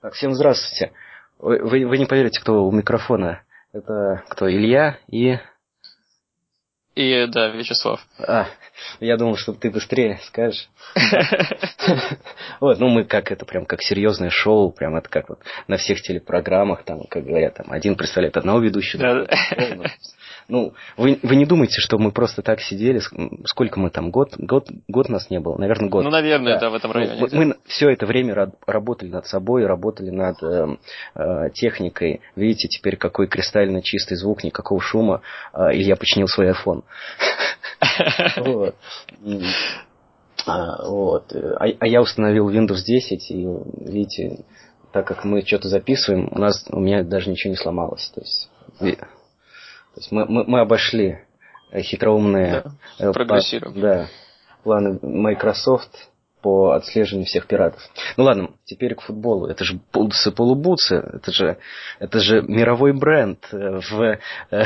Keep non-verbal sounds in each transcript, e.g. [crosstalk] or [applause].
Так, всем здравствуйте. Вы, вы, не поверите, кто у микрофона. Это кто, Илья и... И, да, Вячеслав. А, я думал, что ты быстрее скажешь. Вот, ну мы как это, прям как серьезное шоу, прям это как вот на всех телепрограммах, там, как говорят, там один представляет одного ведущего. Ну, вы, вы не думаете, что мы просто так сидели, сколько мы там, год, год, год нас не было, наверное, год. Ну, наверное, да, да в этом ну, районе. Мы, мы все это время работали над собой, работали над э, э, техникой. Видите, теперь какой кристально чистый звук, никакого шума. Э, Илья починил свой iPhone. [laughs] Вот. А. А, а я установил Windows 10, и видите, так как мы что-то записываем, у нас у меня даже ничего не сломалось. То есть, то есть мы, мы, мы обошли э, хитроумные да. По, да, планы Microsoft по отслеживанию всех пиратов. Ну ладно, теперь к футболу. Это же Бутсы полубутсы, это же, это же мировой бренд э, в, э, [laughs]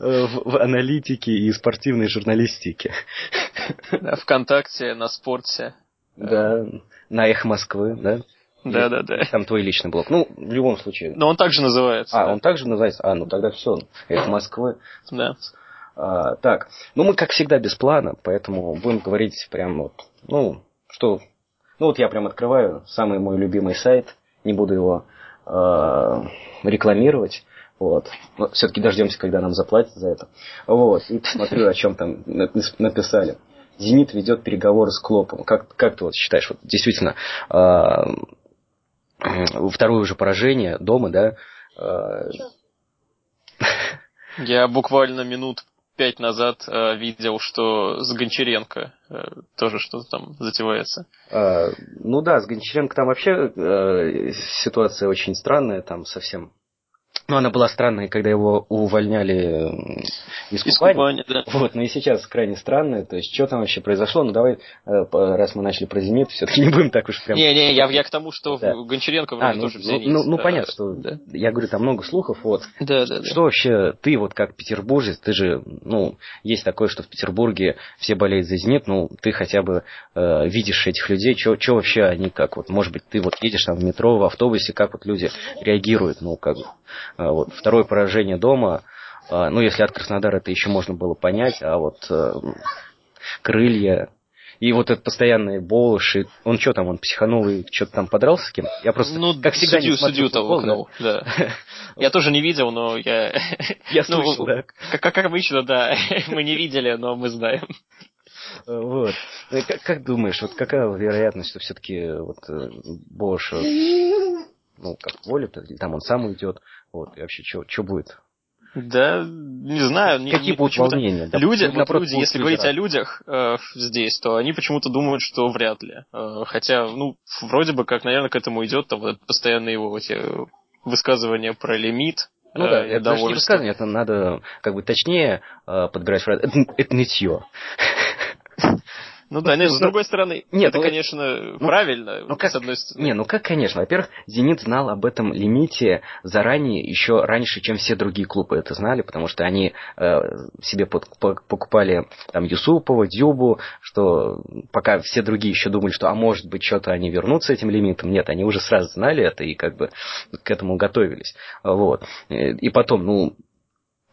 в, аналитике и спортивной журналистике. ВКонтакте, на спорте. Да, на Эх Москвы, да. Да, да, да. Там твой личный блог. Ну, в любом случае. Но он также называется. А, да. он также называется. А, ну тогда все. Это Москвы. Да. А, так, ну мы как всегда без плана, поэтому будем говорить прям вот, ну, что, ну вот я прям открываю самый мой любимый сайт, не буду его э, рекламировать, вот. Но все-таки дождемся, когда нам заплатят за это. Вот. И посмотрю, о чем там написали. Зенит ведет переговоры с Клопом. Как, как ты вот считаешь, вот действительно, э, второе уже поражение дома, да? Э, Я буквально минут пять назад э, видел, что с Гончаренко э, тоже что-то там затевается. А, ну да, с Гончаренко там вообще э, ситуация очень странная, там совсем ну, она была странная, когда его увольняли из Кубани. да. Вот, но и сейчас крайне странная. То есть, что там вообще произошло? Ну, давай, э, раз мы начали про Зенит, все-таки [laughs] не будем так уж прям... Не-не, я, я к тому, что да. Гончаренко вроде а, ну, тоже в Зените. Ну, ну, ну понятно, что... Да. Я говорю, там много слухов, вот. Да, да, Что да. вообще ты, вот как петербуржец, ты же, ну, есть такое, что в Петербурге все болеют за Зенит, ну, ты хотя бы э, видишь этих людей, что вообще они как, вот, может быть, ты вот едешь там в метро, в автобусе, как вот люди реагируют, ну, как а, вот, второе поражение дома, а, ну, если от Краснодара это еще можно было понять, а вот э, крылья, и вот этот постоянный Болыш, он что там, он психанул и что-то там подрался с кем? Я просто, ну, как всегда, судью, не судью того футбол, да. да. [laughs] Я тоже не видел, но я... [laughs] Я [laughs] ну, слышал, да. Как, как обычно, да. Мы не видели, но мы знаем. Вот. Ну, как, как думаешь, вот какая вероятность, что все-таки вот Бош ну, как волит, или там он сам уйдет, вот, и вообще, что будет? Да, не знаю. Какие не, будут волнения? Да, люди, вот люди если говорить о людях э, здесь, то они почему-то думают, что вряд ли. Э, хотя, ну, вроде бы как, наверное, к этому идет, там, вот, постоянные его эти высказывания про лимит, ну да, э, это даже не высказывание, это надо как бы точнее э, подбирать фразы. Это, это нытье. Ну да, нет, с другой стороны, нет, это, ну, конечно, ну, правильно, ну, как, с одной стороны. Не, ну как, конечно. Во-первых, Зенит знал об этом лимите заранее, еще раньше, чем все другие клубы это знали, потому что они э, себе под, по, покупали там Юсупова, Дюбу, что пока все другие еще думали, что, а может быть, что-то они вернутся этим лимитом. Нет, они уже сразу знали это и как бы к этому готовились. Вот. И потом, ну,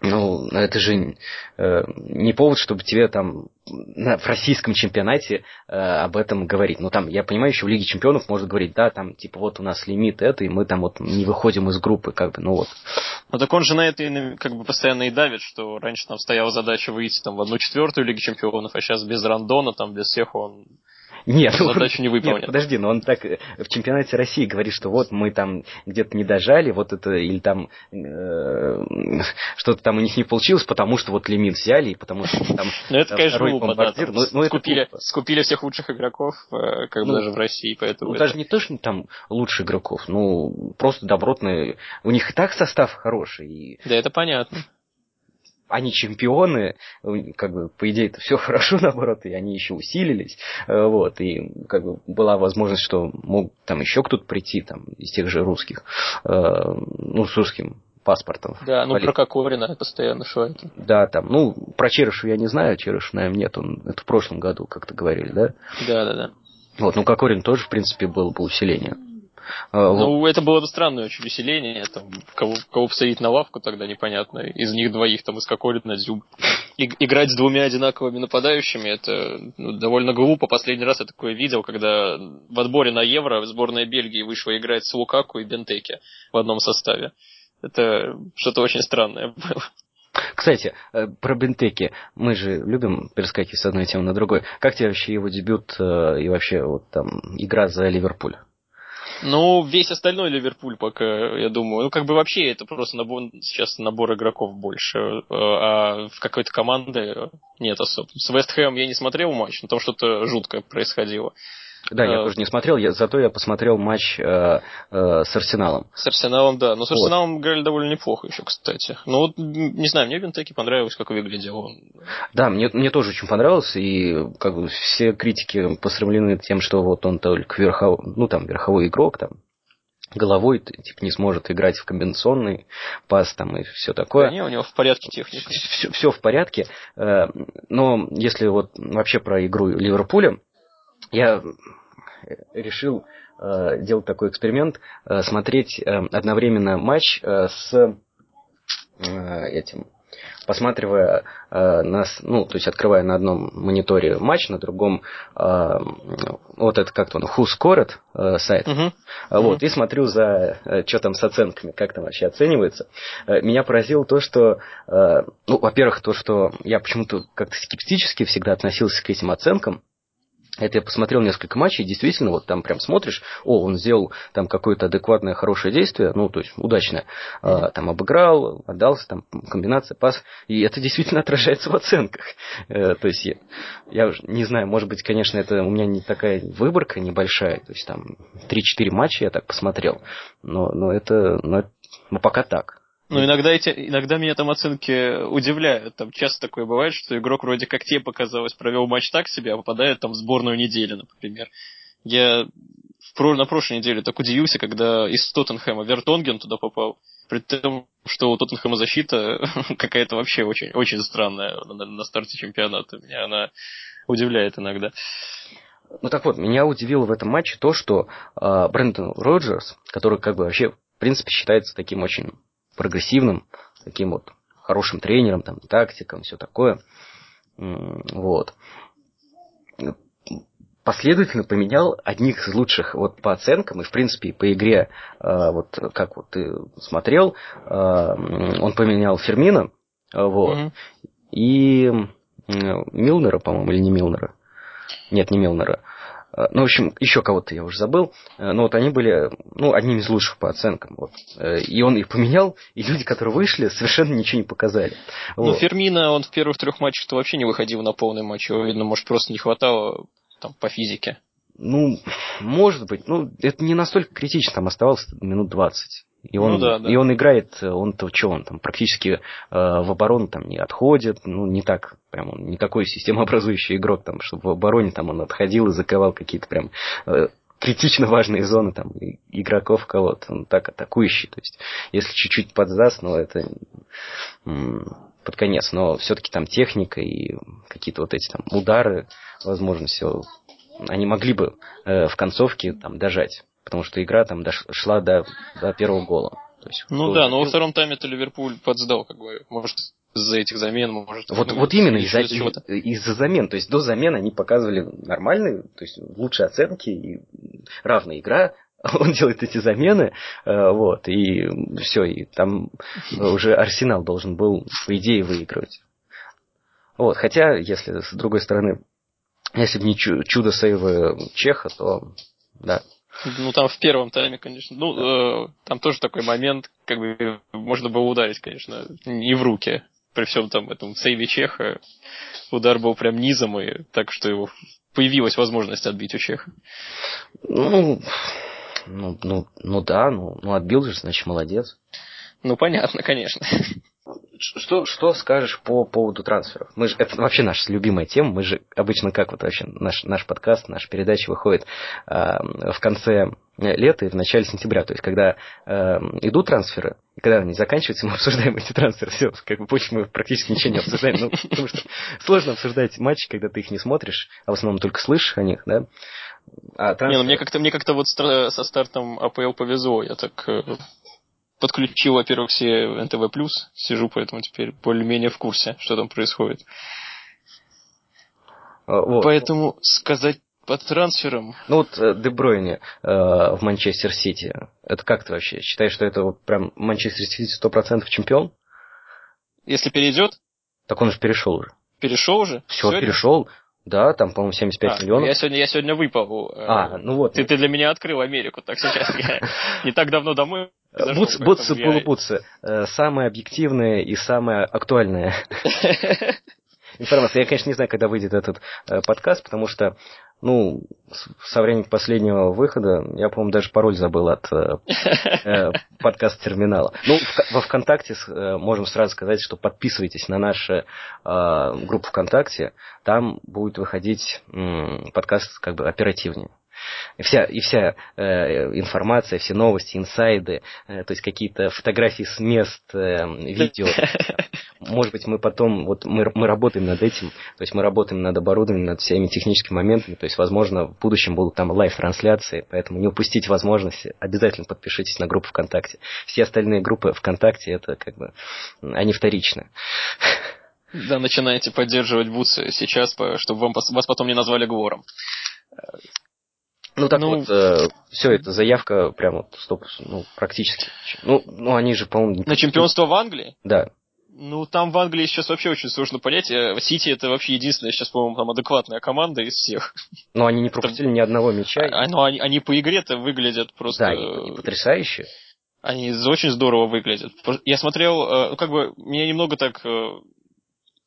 ну, это же э, не повод, чтобы тебе там на, в российском чемпионате э, об этом говорить. Ну, там, я понимаю, еще в Лиге Чемпионов можно говорить, да, там, типа, вот у нас лимит это, и мы там вот не выходим из группы, как бы, ну вот. Ну, так он же на это как бы постоянно и давит, что раньше там стояла задача выйти там в одну четвертую Лиги Чемпионов, а сейчас без Рандона, там, без всех он нет, задачу не выполнил. Нет, подожди, но он так э, в чемпионате России говорит, что вот мы там где-то не дожали, вот это, или там э, [laughs] что-то там у них не получилось, потому что вот лимит взяли, и потому что [laughs] там Ну это, конечно, глупо, да. Ну, ну, скупили, скупили всех лучших игроков, э, как бы ну, даже в России, поэтому... Ну, даже не то, что там лучших игроков, ну, просто добротные. У них и так состав хороший. И... Да, это понятно они чемпионы, как бы, по идее, это все [laughs] хорошо, наоборот, и они еще усилились, э, вот, и, как бы, была возможность, что мог там еще кто-то прийти, там, из тех же русских, э, ну, с русским паспортом. Да, ну, Валит. про Кокорина постоянно швайки. Да, там, ну, про Черышу я не знаю, Черышу, наверное, нет, он, это в прошлом году, как-то говорили, да? Да, да, да. Вот, ну Кокорин тоже, в принципе, был по усилению. А, ну, это было бы странное очень усиление. Там, кого, кого посадить на лавку тогда непонятно. Из них двоих там из Кокорина, Дзюб. И, играть с двумя одинаковыми нападающими, это ну, довольно глупо. Последний раз я такое видел, когда в отборе на Евро сборная Бельгии вышла играть с Лукаку и Бентеке в одном составе. Это что-то очень странное было. Кстати, э, про Бентеки. Мы же любим перескакивать с одной темы на другой. Как тебе вообще его дебют э, и вообще вот там игра за Ливерпуль? Ну, весь остальной Ливерпуль пока, я думаю. Ну, как бы вообще это просто набор, сейчас набор игроков больше. Э, а в какой-то команде нет особо. С Вест Хэм я не смотрел матч, но там что-то жуткое происходило. Да, я э, тоже не смотрел, я, зато я посмотрел матч э, э, с Арсеналом. С Арсеналом, да. Но с Арсеналом вот. играли довольно неплохо еще, кстати. Ну вот, не знаю, мне Бентеки понравилось, как выглядел он. Да, мне, мне тоже очень понравилось, и как бы все критики посрамлены тем, что вот он только верхов... ну, там, верховой игрок, там, головой типа не сможет играть в комбинационный пас там и все такое. Да не, у него в порядке техника. Все, все в порядке. Э, но если вот вообще про игру Ливерпуля, я решил э, делать такой эксперимент, э, смотреть э, одновременно матч э, с э, этим, посматривая э, нас, ну, то есть открывая на одном мониторе матч, на другом э, вот это как-то он, Who Scored э, сайт, uh-huh. вот, uh-huh. и смотрю за, э, что там с оценками, как там вообще оценивается. Э, меня поразило то, что, э, ну, во-первых, то, что я почему-то как-то скептически всегда относился к этим оценкам, это я посмотрел несколько матчей, действительно, вот там прям смотришь, о, он сделал там какое-то адекватное, хорошее действие, ну, то есть удачное, mm-hmm. там обыграл, отдался, там комбинация, пас, и это действительно [laughs] отражается в оценках. Э, то есть я, я уже не знаю, может быть, конечно, это у меня не такая выборка небольшая, то есть там 3-4 матча я так посмотрел, но, но это, но, но пока так. Ну, иногда, эти, иногда меня там оценки удивляют. Там часто такое бывает, что игрок вроде как тебе показалось, провел матч так себе, а попадает там в сборную недели, например. Я в, на прошлой неделе так удивился, когда из Тоттенхэма Вертонген туда попал. При том, что у Тоттенхэма защита [laughs] какая-то вообще очень, очень странная на, на старте чемпионата. Меня она удивляет иногда. Ну так вот, меня удивило в этом матче то, что э, Брэндон Роджерс, который как бы вообще, в принципе, считается таким очень прогрессивным, таким вот хорошим тренером, там, тактиком, все такое. Вот. Последовательно поменял одних из лучших вот по оценкам и, в принципе, по игре, а, вот как вот ты смотрел, а, он поменял Фермина, вот, mm-hmm. и Милнера, по-моему, или не Милнера. Нет, не Милнера. Э, ну, в общем, еще кого-то я уже забыл. Э, но вот они были, ну, одними из лучших по оценкам. Вот. Э, и он их поменял, и люди, которые вышли, совершенно ничего не показали. Ну, вот. Фермина, он в первых трех матчах-то вообще не выходил на полный матч. Его, видно, может, просто не хватало там по физике. Ну, может быть. Ну, это не настолько критично, там оставалось минут 20. И он, ну, да, да. и он играет, он-то что, он там практически э, в оборону там не отходит, ну, не так, прям он не такой системообразующий игрок, там, чтобы в обороне там он отходил и заковал какие-то прям э, критично важные зоны там игроков кого-то, он так атакующий, то есть если чуть-чуть подсдаст, ну, это под конец, но все-таки там техника и какие-то вот эти там удары, возможно, все, они могли бы э, в концовке там дожать потому что игра там дошла до, до первого гола. То есть, ну да, но во втором тайме-то Ливерпуль подсдал, как бы, может, из-за этих замен, может... Вот, вот именно из-за, из-за замен, то есть до замен они показывали нормальные, то есть лучшие оценки и равная игра, [laughs] он делает эти замены, э, вот, и все, и там уже Арсенал должен был, по идее, выигрывать. Вот, хотя, если с другой стороны, если бы не чудо сейва Чеха, то да, ну, там в первом тайме, конечно. Ну, э, там тоже такой момент, как бы можно было ударить, конечно, не в руки. При всем там этом сейве Чеха удар был прям низом, и так что его появилась возможность отбить у Чеха. Ну, ну, ну, ну да, ну, ну отбил же, значит, молодец. Ну, понятно, конечно. [laughs] Что, что скажешь по поводу трансферов? Мы же, это вообще наша любимая тема. Мы же обычно как вот вообще наш, наш подкаст, наша передача выходит э, в конце лета и в начале сентября. То есть, когда э, идут трансферы, и когда они заканчиваются, мы [laughs] обсуждаем эти трансферы. Все, как бы больше мы практически ничего не обсуждаем. Ну, потому что сложно обсуждать матчи, когда ты их не смотришь, а в основном только слышишь о них, да. а, трансфер... Не, ну мне как-то мне как-то вот со стартом АПЛ повезло. Я так э, подключил, во-первых, все НТВ+, сижу, поэтому теперь более-менее в курсе, что там происходит. А, вот. Поэтому сказать по трансферам. Ну вот э, Дебройне э, в Манчестер Сити. Это как ты вообще? Считаешь, что это вот прям Манчестер Сити сто процентов чемпион? Если перейдет? Так он же перешел уже. Перешел уже? Все, перешел. Да, там, по-моему, 75 а, миллионов. Я сегодня, я сегодня выпал. Э, а, ну вот. Ты, ты для меня открыл Америку, так сейчас я [laughs] не так давно домой. Бутсы, бутсы, полубутсы. Самое объективное и самое актуальное [laughs] информация. Я, конечно, не знаю, когда выйдет этот подкаст, потому что ну, со времени последнего выхода, я, по-моему, даже пароль забыл от э, [laughs] э подкаст-терминала. Ну, в, во ВКонтакте э, можем сразу сказать, что подписывайтесь на нашу э, группу ВКонтакте. Там будет выходить э, подкаст как бы оперативнее. И вся, и вся э, информация, все новости, инсайды, э, то есть какие-то фотографии с мест, э, видео. Может быть, мы потом, вот мы, мы работаем над этим, то есть мы работаем над оборудованием, над всеми техническими моментами, то есть, возможно, в будущем будут там live-трансляции, поэтому не упустите возможности, обязательно подпишитесь на группу ВКонтакте. Все остальные группы ВКонтакте, это как бы, они вторичны. Да, начинаете поддерживать бутсы сейчас, чтобы вам, вас потом не назвали Гвором. Ну так ну, вот, э, все это заявка прямо вот стоп, ну практически. Ну, ну они же, по-моему... На чемпионство в Англии? Да. Ну, там в Англии сейчас вообще очень сложно понять. Э, Сити это вообще единственная сейчас, по-моему, там адекватная команда из всех. Но они не пропустили ни одного мяча. А, ну, они, они по игре-то выглядят просто... Да, они, они потрясающие. Они очень здорово выглядят. Я смотрел, э, ну, как бы, меня немного так э,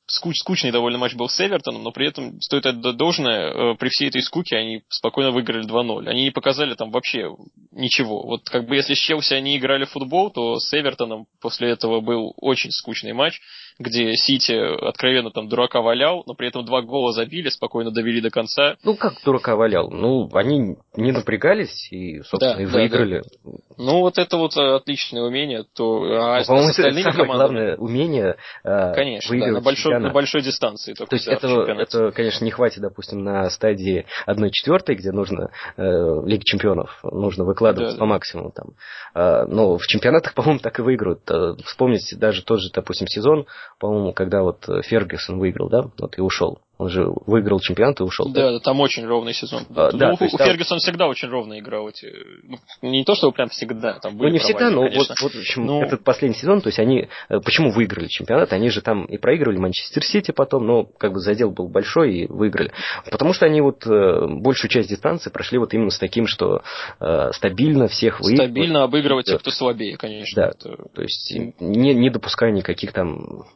скуч, скучный довольно матч был с Эвертоном, но при этом, стоит отдать должное, э, при всей этой скуке они спокойно выиграли 2-0. Они не показали там вообще ничего. Вот как бы если с Челси они играли в футбол, то с Эвертоном после этого был очень скучный матч где Сити откровенно там дурака валял, но при этом два гола забили, спокойно довели до конца. Ну, как дурака валял? Ну, они не напрягались и, собственно, да, и выиграли. Да, да. Ну, вот это вот э, отличное умение. То, а ну, по-моему, это самое командами... главное умение э, Конечно, да, на, большой, на большой дистанции. Только, То есть да, этого, это, конечно, не хватит, допустим, на стадии 1-4, где нужно э, Лиги Чемпионов, нужно выкладывать да, по да. максимуму. Там. Э, но в чемпионатах, [laughs] по-моему, так и выиграют. Э, вспомните даже тот же, допустим, сезон по-моему, когда вот э, Фергюсон выиграл, да, вот и ушел. Он же выиграл чемпионат и ушел. Да, да, там очень ровный сезон. А, ну, да, у, у там... Фергюсона всегда очень ровно играл. Эти... Ну, не то, что прям всегда. Там были ну, не всегда, но конечно. вот, вот общем, ну... этот последний сезон, то есть они э, почему выиграли чемпионат? Они же там и проигрывали Манчестер Сити потом, но как бы задел был большой и выиграли. Потому что они вот э, большую часть дистанции прошли вот именно с таким, что э, стабильно всех выигрывают. Стабильно обыгрывать тех, кто слабее, конечно. Да, это... то есть не, не допуская никаких там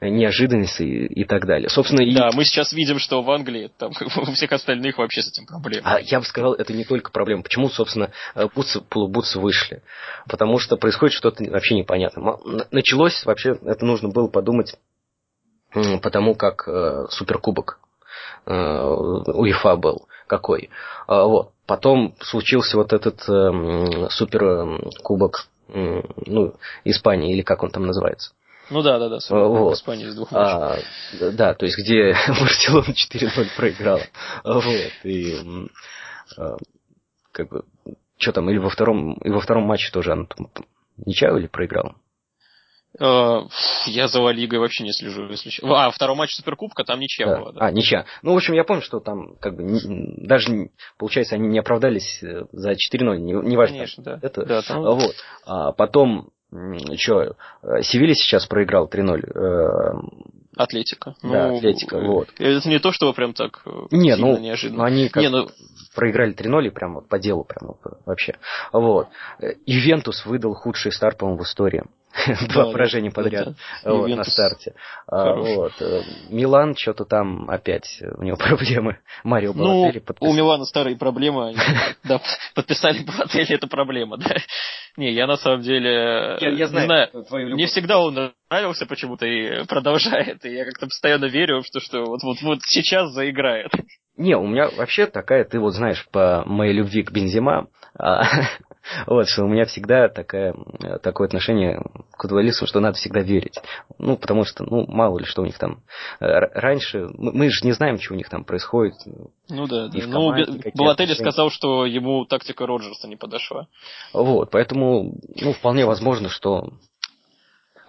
неожиданности и, и так далее. Собственно, да, и... мы сейчас видим, что в Англии там [laughs] у всех остальных вообще с этим проблемы. А я бы сказал, это не только проблема. Почему, собственно, бутсы, полубутсы вышли? Потому что происходит что-то вообще непонятное. Началось вообще, это нужно было подумать, потому как э, суперкубок э, УЕФА был какой. А, вот. Потом случился вот этот э, суперкубок э, ну, Испании, или как он там называется. Ну да, да, да, вот. в Испании из двух матчей. А, да, то есть где [laughs] Барселона 4-0 проиграла. Вот, и а, как бы, что там, или во втором, и во втором матче тоже она там ничья или проиграла? А, я за Ла Лигой вообще не слежу, если. А, второй матч Суперкубка, там ничья да. была, да? А, ничья. Ну, в общем, я помню, что там, как бы, даже, получается, они не оправдались э, за 4-0, не, не важно. Конечно, да. Это, да там... Вот. А потом что, э, Севилья сейчас проиграл 3-0. Э, Атлетика. Да, ну, Атлетика, вот. Это не то, чтобы прям так э, не, ну, неожиданно. они как не, ну... проиграли 3-0 и прям вот по делу прям вообще. Вот. Ювентус выдал худший старт, по-моему, в истории. Два да, поражения подряд да, вот, на старте. А, вот. Э, Милан что-то там опять у него [laughs] проблемы. Марио Балотелли ну, подписал. У Милана старые проблемы. [laughs] Да, подписали Балотелли, это проблема, да. Не, я на самом деле... Я, я знаю, знаю твою Мне всегда он нравился почему-то и продолжает. И я как-то постоянно верю, что, что вот, вот, вот сейчас заиграет. Не, у меня вообще такая, ты вот знаешь, по моей любви к Бензима, а, [laughs] Вот, что у меня всегда такая, такое отношение к футболистам, что надо всегда верить. Ну, потому что, ну, мало ли что у них там. Раньше, мы, мы же не знаем, что у них там происходит. Ну да, да. Ну, Балатели сказал, что ему тактика Роджерса не подошла. Вот, поэтому, ну, вполне возможно, что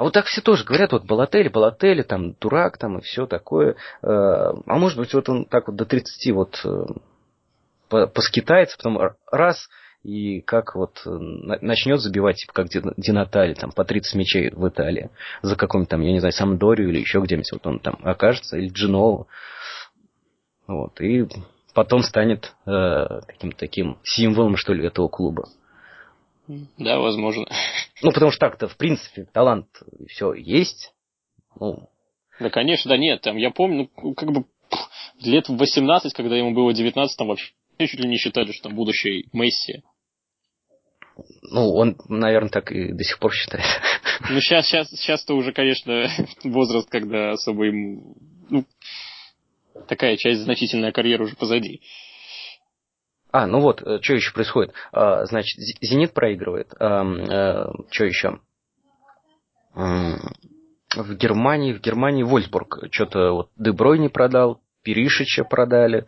а вот так все тоже говорят, вот Балатели, Балатели, там, дурак, там, и все такое. Э, а может быть, вот он так вот до 30 вот э, поскитается, потом раз, и как вот э, начнет забивать, типа как Динатали, там, по 30 мячей в Италии, за каком-то там, я не знаю, Самдорию или еще где-нибудь, вот он там окажется, или Джинову. Вот, и потом станет э, каким-то таким символом, что ли, этого клуба. Да, возможно. Ну, потому что так-то, в принципе, талант все есть. Ну. Да, конечно, да нет. Там, я помню, ну, как бы лет в 18, когда ему было 19, там вообще чуть ли не считали, что там будущий Месси. Ну, он, наверное, так и до сих пор считает. Ну, сейчас, сейчас, сейчас-то уже, конечно, [laughs] возраст, когда особо ему... Ну, такая часть значительная карьера уже позади. А, ну вот, э, что еще происходит? А, значит, Зенит проигрывает. А, а, что еще? В Германии, в Германии Вольсбург что-то вот Деброй не продал, Перишича продали.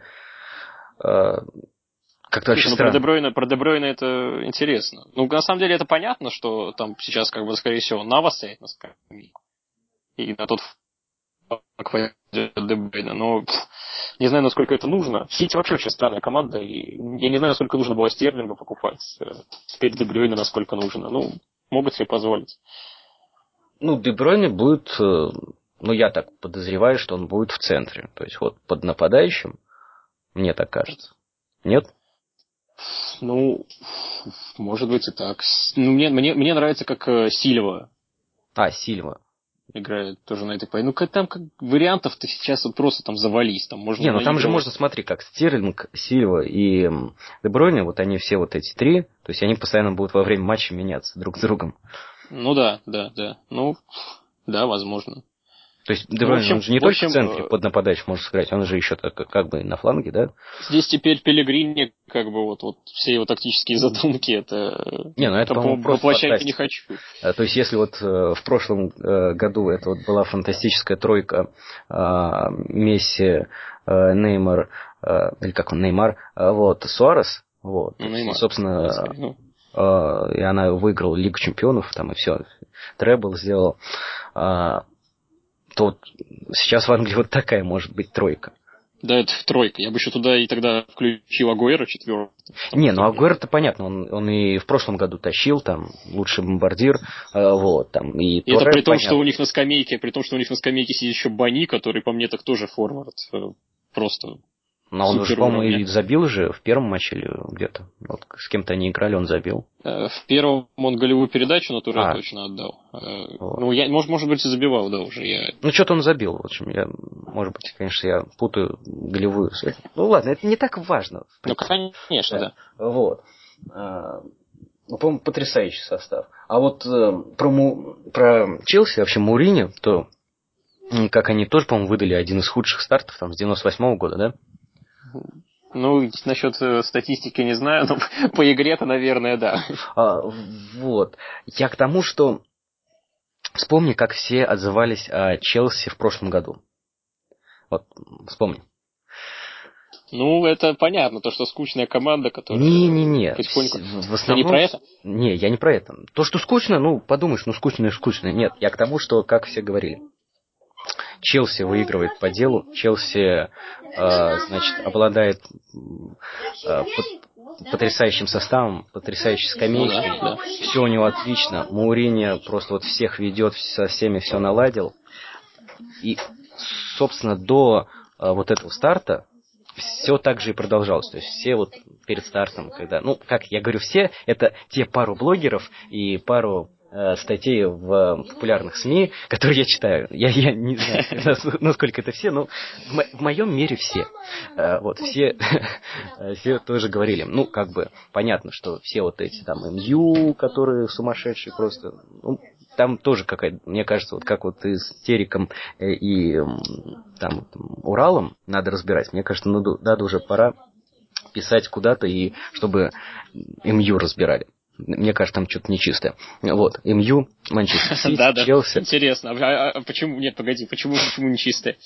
Как-то вообще ну, странно. Про Дебройна, про Дебройна это интересно. Ну, на самом деле это понятно, что там сейчас, как бы, скорее всего, Нава стоит на скамейке. И на тот как Дебрейна. Но не знаю, насколько это нужно. Сити вообще очень странная команда, и я не знаю, насколько нужно было Стерлинга покупать. Теперь Дебройна насколько нужно. Ну, могут себе позволить. Ну, Дебройна будет, э, ну, я так подозреваю, что он будет в центре. То есть вот под нападающим, мне так кажется. Нет? Ну, может быть и так. Ну, мне, мне, мне нравится, как э, Сильва. А, Сильва играет тоже на этой позиции. Ну, как, там как вариантов-то сейчас вот просто там завались. Там можно Не, ну там же можно, смотри, как Стерлинг, Сильва и Дебройне, вот они все вот эти три, то есть они постоянно будут во время матча меняться друг с другом. Ну да, да, да. Ну, да, возможно. То есть Девройн, ну, он же не только общем, в центре э, под нападающим может сыграть, он же еще так, как бы на фланге, да? Здесь теперь Пелегрини, как бы вот, вот все его тактические задумки, это... Не, ну это, по-моему, просто воплощать не хочу. А, то есть если вот э, в прошлом э, году это вот была фантастическая тройка а, Месси, Неймар, или как он, Неймар, вот, Суарес, вот, ну, Неймар, собственно, ну. и она выиграла Лигу чемпионов, там и все, Требл сделал, а, то вот сейчас в Англии вот такая может быть тройка. Да, это тройка. Я бы еще туда и тогда включил Агуэра четвертый. Не, ну Агуэра-то понятно, он, он и в прошлом году тащил, там, лучший бомбардир, э, вот, там, и, и Это при том, понятно. что у них на скамейке, при том, что у них на скамейке сидит еще Бани, который, по мне, так тоже форвард. Э, просто но он уже, по-моему, и забил же в первом матче или где-то. Вот с кем-то они играли, он забил. Э, в первом он голевую передачу на Туре а. точно отдал. Э, вот. Ну, я, может, может быть, и забивал, да, уже. Я... Ну, что-то он забил, в общем. Я, может быть, конечно, я путаю голевую. Ну, ладно, это не так важно. Ну, конечно, да. да. Вот. А, ну, по-моему, потрясающий состав. А вот э, про, Му, про Челси, вообще Мурини, то как они тоже, по-моему, выдали один из худших стартов там с 98 -го года, да? Ну, насчет э, статистики не знаю, но [laughs] по игре-то, наверное, да. А, вот. Я к тому, что вспомни, как все отзывались о Челси в прошлом году. Вот, вспомни. Ну, это понятно, то, что скучная команда, которая... Не-не-не, потихоньку... в основном... не про это? Не, я не про это. То, что скучно, ну, подумаешь, ну, скучно и скучно. Нет, я к тому, что, как все говорили. Челси выигрывает по делу, Челси, э, значит, обладает э, потрясающим составом, потрясающей скамейкой, да, да. все у него отлично, Маурини просто вот всех ведет, со всеми все наладил, и, собственно, до э, вот этого старта все так же и продолжалось. То есть все вот перед стартом, когда, ну, как я говорю, все, это те пару блогеров и пару статей в популярных СМИ, которые я читаю. Я, я не знаю, [laughs] насколько это все, но в, в моем мире все. Э, вот, все, [laughs] все тоже говорили. Ну, как бы, понятно, что все вот эти там МЮ, которые сумасшедшие просто, ну, там тоже какая-то, мне кажется, вот как вот и с Териком э, и там Уралом надо разбирать. Мне кажется, надо, надо уже пора писать куда-то, и чтобы МЮ разбирали. Мне кажется, там что-то нечистое. Вот, МЮ, Манчестер Сити, Челси. Интересно. А, а, а почему? Нет, погоди, почему, почему нечистое?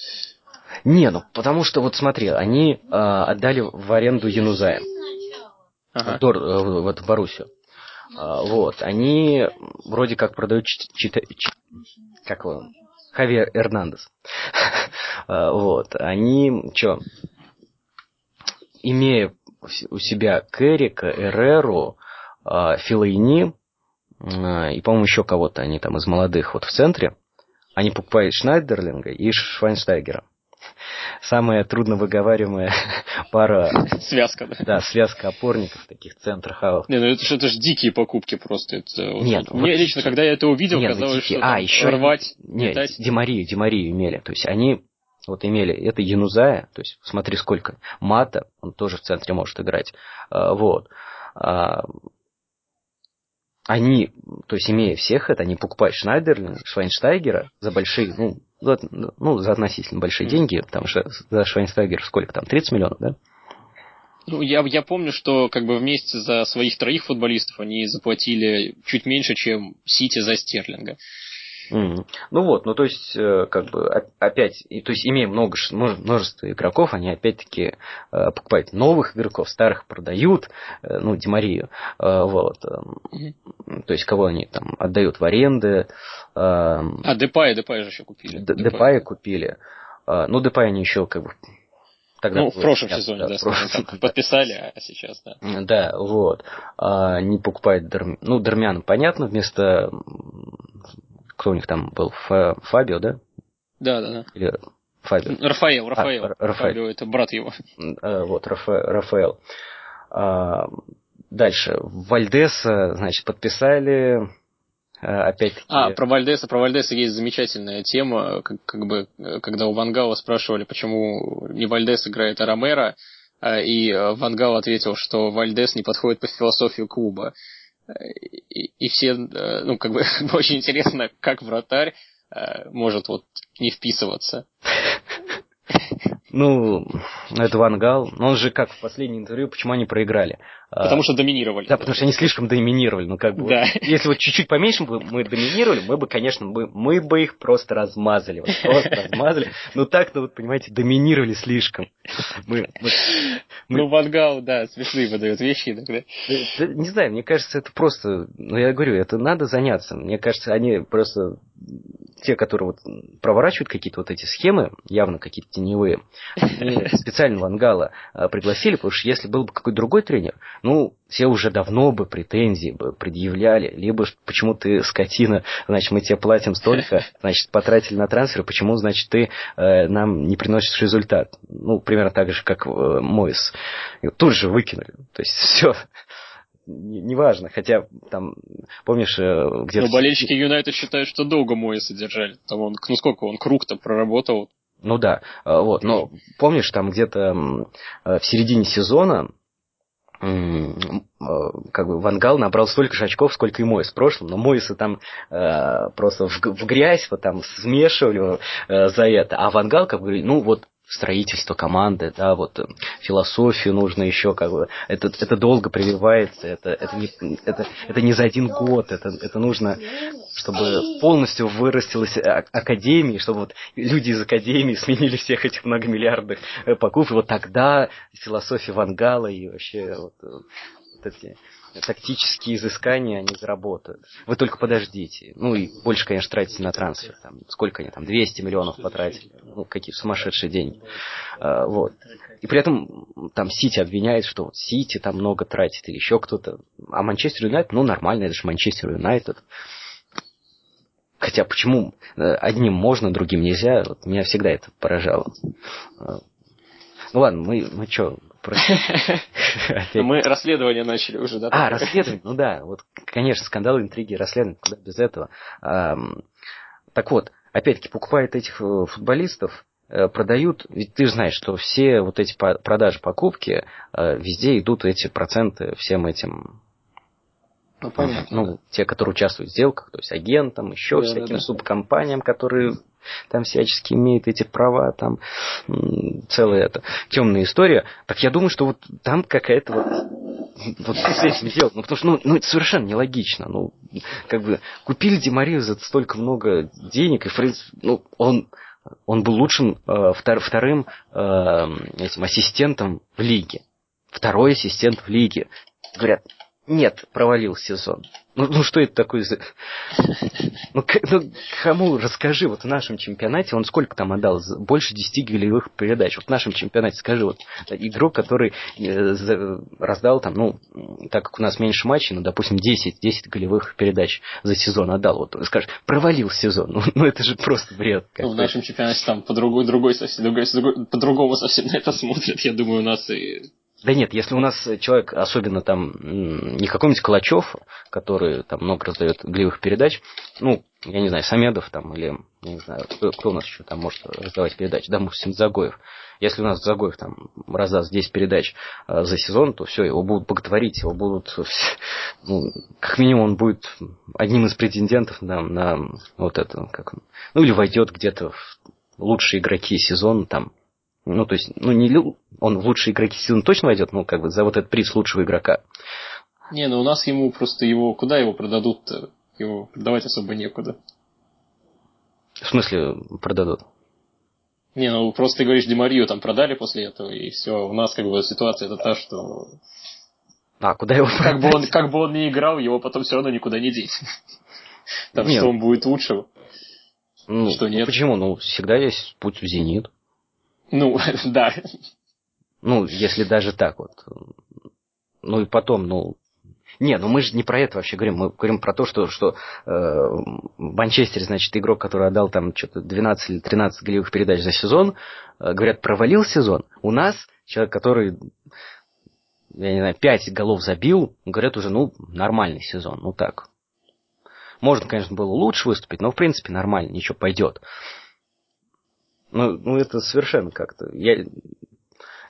Не, ну потому что вот смотри, они э, отдали в аренду Янузая. Ага. Дор, э, вот в Боруссию. Э, вот, они вроде как продают чит, как его, Хавьер Эрнандес. [laughs] вот, они, что, имея у себя Керрика, Эреру, Филайни э, и, по-моему, еще кого-то они там из молодых вот в центре, они покупают Шнайдерлинга и Швайнстайгера самая трудно выговариваемая [laughs] пара... Связка, да? Да, связка опорников таких центр-хауф. Не, ну это же это ж дикие покупки просто. Это, Нет, вот, мне вот, лично, когда я это увидел, нет, казалось, что а, еще рвать, Нет, метать. Демарию, Демарию имели. То есть они вот имели, это Янузая, то есть смотри сколько, Мата, он тоже в центре может играть, а, вот. Они, то есть имея всех это, они покупают Шнайдерлинга, Швайнштайгера за большие, ну, за, ну, за относительно большие деньги, потому что за Швайнстайгер сколько там, 30 миллионов, да? Ну, я, я помню, что как бы вместе за своих троих футболистов они заплатили чуть меньше, чем Сити за Стерлинга. Mm. Ну вот, ну то есть, э, как бы опять, то есть имея много, множество игроков, они опять-таки э, покупают новых игроков, старых продают, э, ну, Димарию, вот. Mm-hmm. То есть, кого они там отдают в аренды. А, Депая, Депая же еще купили. Депая купили. Ну, Депая они еще как бы Тогда ну, в прошлом сейчас, сезоне, да, да прошлом, так, подписали, а сейчас, да. Да, вот. А, не покупает Дерм... Ну, Дермян, понятно, вместо кто у них там был, Фабио, да? Да, да, да. Или Фабио? Рафаэл, Рафаэл. А, Рафаэл. Фабио это брат его. А, вот, Рафа, Рафаэл. А, дальше. Вальдеса, значит, подписали а, опять-таки... А, про Вальдеса, про Вальдеса есть замечательная тема, как, как бы, когда у Вангала спрашивали, почему не Вальдес играет, а Ромеро, и Вангал ответил, что Вальдес не подходит по философию клуба и, и все, э, ну, как бы, [laughs] очень интересно, как вратарь э, может вот не вписываться. Ну, это Ван Гал. Но он же как в последнем интервью, почему они проиграли? Потому что доминировали. Да, потому что они слишком доминировали. Ну, как бы, да. вот, если вот чуть-чуть поменьше бы мы доминировали, мы бы, конечно, мы, мы бы их просто размазали. Вот, просто размазали. Но так-то, вот, понимаете, доминировали слишком. Мы, мы, мы... [laughs] Ну, Ван Гал, да, смешные выдает вещи иногда. Да, не знаю, мне кажется, это просто... Ну, я говорю, это надо заняться. Мне кажется, они просто... Те, которые вот проворачивают какие-то вот эти схемы, явно какие-то теневые, они [laughs] специально Вангала а, пригласили, потому что если был бы какой-то другой тренер, ну, все уже давно бы претензии бы предъявляли, либо почему ты скотина, значит, мы тебе платим столько, [laughs] значит, потратили на трансфер, почему, значит, ты э, нам не приносишь результат. Ну, примерно так же, как э, Мойс. Тут же выкинули. То есть [laughs] все неважно, хотя там, помнишь, э, где-то... Но болельщики Юнайтед считают, что долго Моиса держали. Там он, ну сколько он круг-то проработал. Ну да, э, вот, но помнишь, там где-то в середине сезона Э, как бы Вангал набрал столько же очков, сколько и Мойс в прошлом, но Мойса там э, просто в, в грязь вот там смешивали э, за это, а Вангал как бы, ну вот строительство команды, да, вот э, философию нужно еще как бы, это, это долго прививается, это, это, не, это, это не за один год, это, это нужно, чтобы полностью вырастилась академия, чтобы вот люди из академии сменили всех этих многомиллиардных э, покупок, и вот тогда философия Вангала и вообще вот, э, вот эти тактические изыскания они заработают. Вы только подождите. Ну и больше, конечно, тратите на трансфер. Там, сколько они там, 200 миллионов потратили. Ну, какие сумасшедшие деньги. А, вот. И при этом там Сити обвиняет, что Сити там много тратит или еще кто-то. А Манчестер Юнайтед, ну нормально, это же Манчестер Юнайтед. Хотя почему э, одним можно, другим нельзя, вот меня всегда это поражало. А, ну ладно, мы, мы что, мы расследование начали уже, да? А, расследование, ну да, вот, конечно, скандалы, интриги, расследование, куда без этого. Так вот, опять-таки, покупают этих э, футболистов, э, продают, ведь ты знаешь, что все вот эти продажи, покупки, э, везде идут эти проценты всем этим ну, понятно. Ну, да. те, которые участвуют в сделках, то есть агентам, еще да, всяким да, да. субкомпаниям, которые там всячески имеют эти права, там целая эта темная история. Так я думаю, что вот там какая-то вот вот с этим делать? Ну, потому что, ну, ну, это совершенно нелогично. Ну, как бы, купили Демарию за столько много денег, и, принципе, ну, он, он был лучшим э, втор, вторым э, этим ассистентом в лиге. Второй ассистент в лиге. Говорят, нет, провалил сезон. Ну, ну что это такое за... [laughs] Ну, ну, кому расскажи, вот в нашем чемпионате он сколько там отдал? Больше 10 голевых передач. Вот в нашем чемпионате скажи, вот игрок, который э, раздал там, ну, так как у нас меньше матчей, ну, допустим, 10, 10 голевых передач за сезон отдал. Вот скажешь, провалил сезон. [laughs] Ну, ну это же просто бред. Ну, в нашем чемпионате там по другой, другой совсем, другой, по-другому совсем на это смотрят. Я думаю, у нас и да нет, если у нас человек, особенно там, не какой-нибудь Калачев, который там много раздает глевых передач, ну, я не знаю, Самедов там, или, не знаю, кто, кто у нас еще там может раздавать передачи, да, может, Загоев. Если у нас Загоев там раздаст 10 передач э, за сезон, то все, его будут боготворить, его будут, [laughs] ну, как минимум он будет одним из претендентов на, на вот это, как ну, или войдет где-то в лучшие игроки сезона, там, ну, то есть, ну, не он в лучшие игроки сезона точно войдет, ну, как бы за вот этот приз лучшего игрока. Не, ну у нас ему просто его... Куда его продадут-то? Его продавать особо некуда. В смысле продадут? Не, ну просто ты говоришь, Демарию там продали после этого, и все. У нас как бы ситуация это та, что... А, куда его продать? Как бы он, как бы он не играл, его потом все равно никуда не деть. Там нет. что он будет лучшего. Ну, что нет. Почему? Ну, всегда есть путь в «Зенит». Ну, [laughs] да. Ну, если даже так вот. Ну и потом, ну, не, ну мы же не про это вообще говорим. Мы говорим про то, что, что э, в Манчестере, значит, игрок, который отдал там что-то 12 или 13 голевых передач за сезон, э, говорят, провалил сезон. У нас человек, который, я не знаю, 5 голов забил, говорят уже, ну, нормальный сезон, ну так. Можно, конечно, было лучше выступить, но, в принципе, нормально, ничего, пойдет. Ну, ну это совершенно как-то... Я,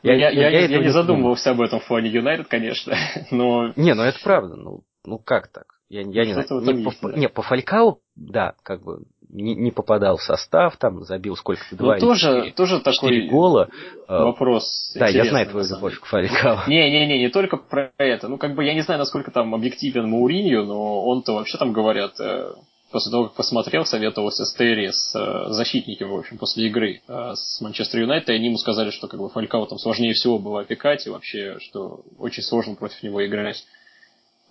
я, я, я, я, я не задумывался об этом в фоне Юнайтед, конечно, [laughs] но... Не, ну это правда, ну, ну как так? Я, я не знаю. Не по, не, по Фалькау, да, как бы не, не попадал в состав, там забил сколько-то, ну, два ну, тоже, 4, тоже такой гола. Э, вопрос. Да, я знаю твою к Фалькау. Не-не-не, не только про это. Ну, как бы я не знаю, насколько там объективен Мауринью, но он-то вообще там говорят, э, после того, как посмотрел, советовался с Терри, с э, защитниками, в общем, после игры э, с Манчестер Юнайтед, и они ему сказали, что как бы Фалькао там сложнее всего было опекать, и вообще, что очень сложно против него играть.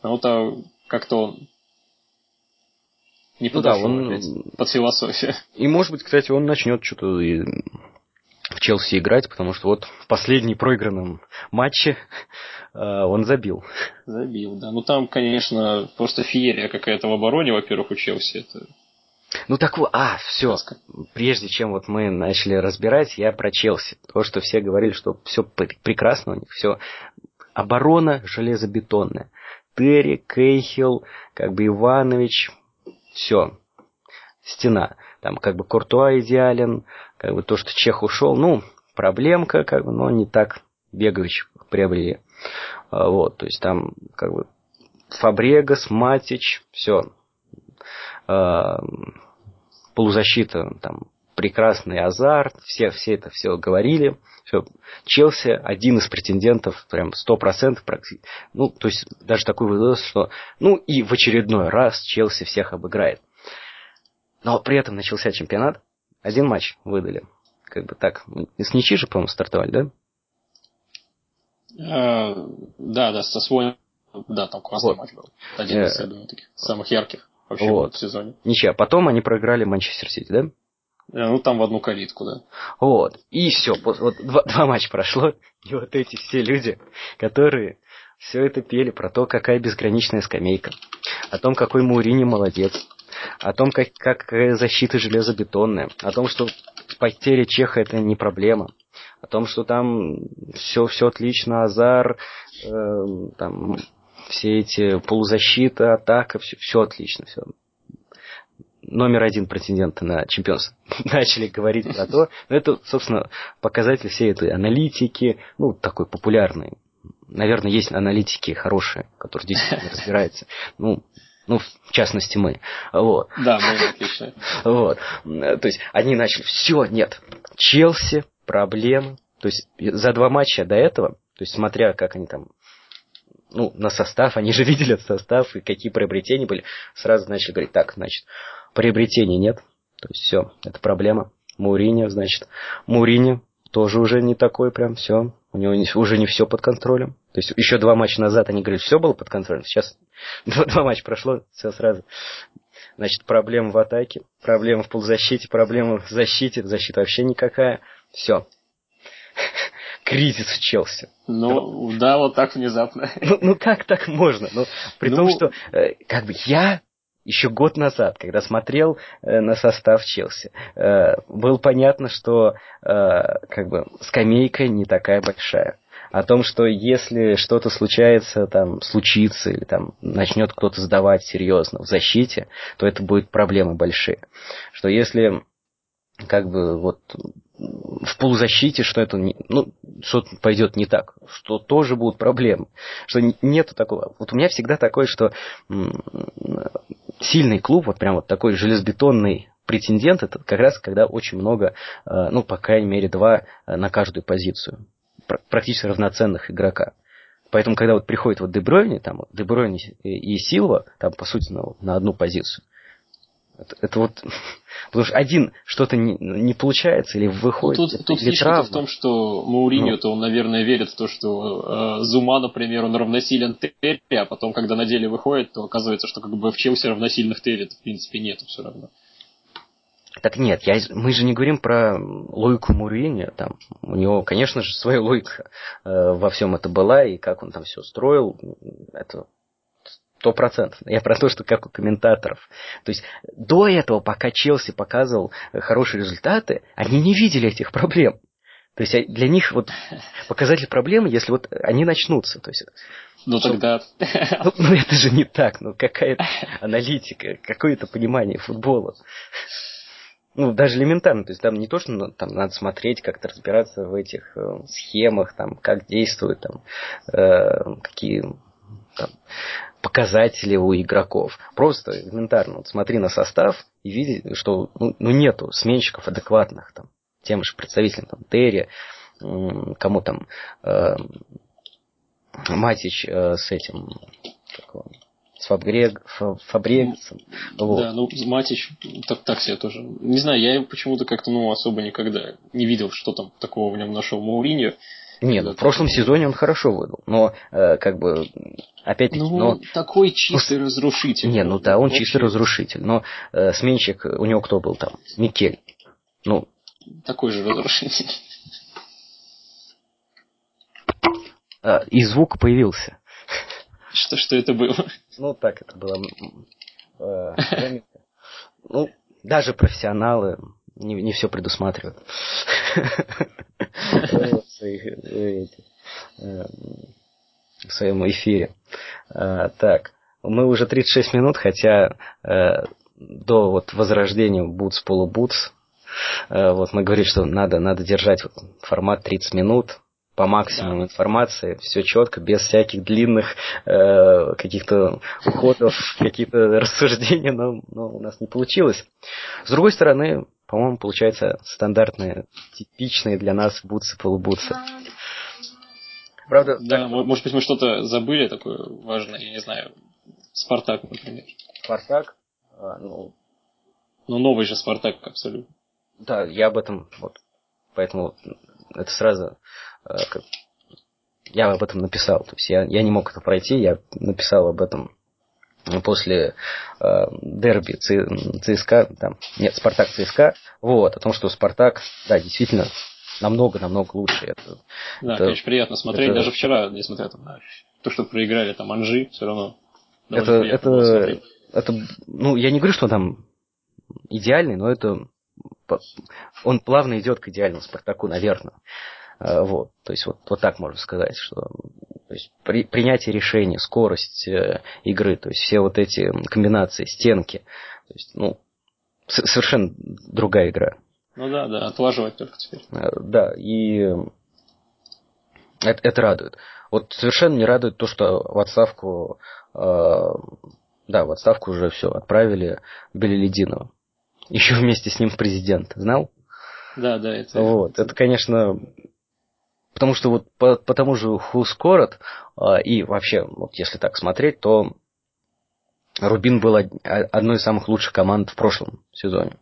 А вот а как-то он не подошел ну, да, он... под философию. И, может быть, кстати, он начнет что-то в Челси играть, потому что вот в последнем проигранном матче э, он забил. Забил, да. Ну там, конечно, просто феерия какая-то в обороне, во-первых, у Челси. Это... Ну так вот, а, все. Прежде чем вот мы начали разбирать, я про Челси. То, что все говорили, что все прекрасно у них, все оборона железобетонная. Терри, Кейхил, как бы Иванович, все, стена. Там как бы Куртуа идеален, как бы то, что Чех ушел, ну, проблемка, как бы, но не так Бегович приобрели. А, вот, то есть там как бы Фабрегас, Матич, все. А, полузащита, там, прекрасный азарт, все, все это все говорили. Все. Челси один из претендентов, прям сто процентов практически. Ну, то есть даже такой вывод, что ну и в очередной раз Челси всех обыграет. Но при этом начался чемпионат, один матч выдали. Как бы так. С ничьи же, по-моему, стартовали, да? А, да, да, со свой, да, там классный вот. матч был. Один из, я думаю, таких самых ярких вообще вот. в сезоне. Ничья. Потом они проиграли Манчестер Сити, да? Э, ну, там в одну калитку, да. Вот. И все. Вот два, два матча прошло, и вот эти все люди, которые все это пели про то, какая безграничная скамейка, о том, какой Мурини молодец, о том, как, как защита железобетонная, о том, что потеря Чеха это не проблема, о том, что там все, все отлично, Азар, э, там все эти полузащита, атака, все, все отлично, все. Номер один претендента на чемпионство. [laughs] Начали говорить про то. Но это, собственно, показатель всей этой аналитики, ну, такой популярный. Наверное, есть аналитики хорошие, которые действительно [laughs] разбираются. Ну, ну, в частности, мы. Вот. Да, мы отлично. [laughs] Вот. То есть, они начали, все, нет, Челси, проблемы. То есть, за два матча до этого, то есть, смотря, как они там ну, на состав, они же [laughs] видели этот состав и какие приобретения были, сразу начали говорить, так, значит, приобретений нет, то есть все, это проблема. Мурини, значит, Мурини тоже уже не такой прям, все, у него уже не все под контролем. То есть еще два матча назад они говорили, все было под контролем, сейчас [laughs] два, два матча прошло, все сразу. Значит, проблема в атаке, проблема в полузащите, проблема в защите, защита вообще никакая. Все. [laughs] Кризис в Челси. Ну, да, да вот так внезапно. Ну, ну как так можно? Ну, при ну... том, что э, как бы я еще год назад, когда смотрел э, на состав Челси, э, было понятно, что э, как бы скамейка не такая большая. О том, что если что-то случается, там, случится, или там начнет кто-то сдавать серьезно в защите, то это будет проблемы большие. Что если как бы вот в полузащите, что это ну, что пойдет не так, что тоже будут проблемы, что нету такого. Вот у меня всегда такое, что сильный клуб, вот прям вот такой железобетонный претендент, это как раз когда очень много, э, ну, по крайней мере, два э, на каждую позицию, практически равноценных игрока. Поэтому, когда вот приходит вот Дебройни, там, Дебройни и Силва, там, по сути, на, на одну позицию, это, это вот... [laughs] Потому что один что-то не, не получается или выходит. Ну, тут тут фишка в том, что Мауриньо-то, ну. он, наверное, верит в то, что э, Зума, например, он равносилен Терри, а потом, когда на деле выходит, то оказывается, что как бы в Челси равносильных Терри в принципе нету все равно. Так нет, я, мы же не говорим про логику Мурини. Там, у него, конечно же, своя логика э, во всем это была, и как он там все строил, это Сто процентов. Я про то, что как у комментаторов. То есть до этого, пока Челси показывал хорошие результаты, они не видели этих проблем. То есть а, для них вот показатель проблемы, если вот они начнутся. То есть, ну что, тогда... Ну, ну это же не так. Ну какая-то аналитика, какое-то понимание футбола. Ну, даже элементарно, то есть там не то, что там надо смотреть, как-то разбираться в этих э, схемах, там, как действуют, там, э, какие там, показатели у игроков. Просто элементарно. Вот смотри на состав и види, что ну, ну нету сменщиков адекватных там. Тем же представителям там Терри, кому там э, Матич э, с этим как с Фабрег, Фабрегсом. Ну, вот. Да, ну Матич так, так себе тоже. Не знаю, я почему-то как-то ну, особо никогда не видел, что там такого в нем нашел Мауриньо. Нет, ну, в прошлом сезоне он хорошо выдал, но э, как бы опять-таки... Ну, но... такой чистый ну, разрушитель. Не, ну да, он вообще. чистый разрушитель, но э, сменщик, у него кто был там? Микель. Ну... Такой же разрушитель. А, и звук появился. Что, что это было? Ну, так это было. Э, [laughs] ну, даже профессионалы не, не все предусматривают. [laughs] В своем эфире. А, так, мы уже 36 минут, хотя э, до вот возрождения Бутс полубутс э, вот мы говорили, что надо, надо держать формат 30 минут, по максимуму да. информации, все четко, без всяких длинных э, каких-то уходов, [laughs] какие-то рассуждения, но, но у нас не получилось. С другой стороны, по-моему, получается стандартные, типичные для нас бутсы полубутсы. Правда? Да, так... может быть, мы что-то забыли такое важное, я не знаю. Спартак, например. Спартак? А, ну... ну, новый же Спартак, абсолютно. Да, я об этом, вот, поэтому это сразу, э, как, я об этом написал. То есть я, я не мог это пройти, я написал об этом после э, дерби ЦСКА, там, нет, Спартак ЦСКА, вот, о том, что Спартак, да, действительно, намного-намного лучше. Это, да, это, конечно, приятно смотреть, это, даже вчера, несмотря там, на то, что проиграли там Анжи, все равно. Это, это, это, ну, я не говорю, что он там идеальный, но это он плавно идет к идеальному Спартаку, наверное. Э, вот, то есть вот, вот так можно сказать, что то есть, при, принятие решений, скорость э, игры, то есть все вот эти комбинации, стенки, то есть, ну, совершенно другая игра. Ну да, да, отлаживать только теперь. Э, да, и это, это радует. Вот совершенно не радует то, что в отставку, э, да, в отставку уже все отправили Белелединова. Еще вместе с ним президент. Знал? Да, да, это. Вот, это, конечно, Потому что вот по, по тому же Хускорот, э, и вообще, вот если так смотреть, то Рубин был одной из самых лучших команд в прошлом сезоне.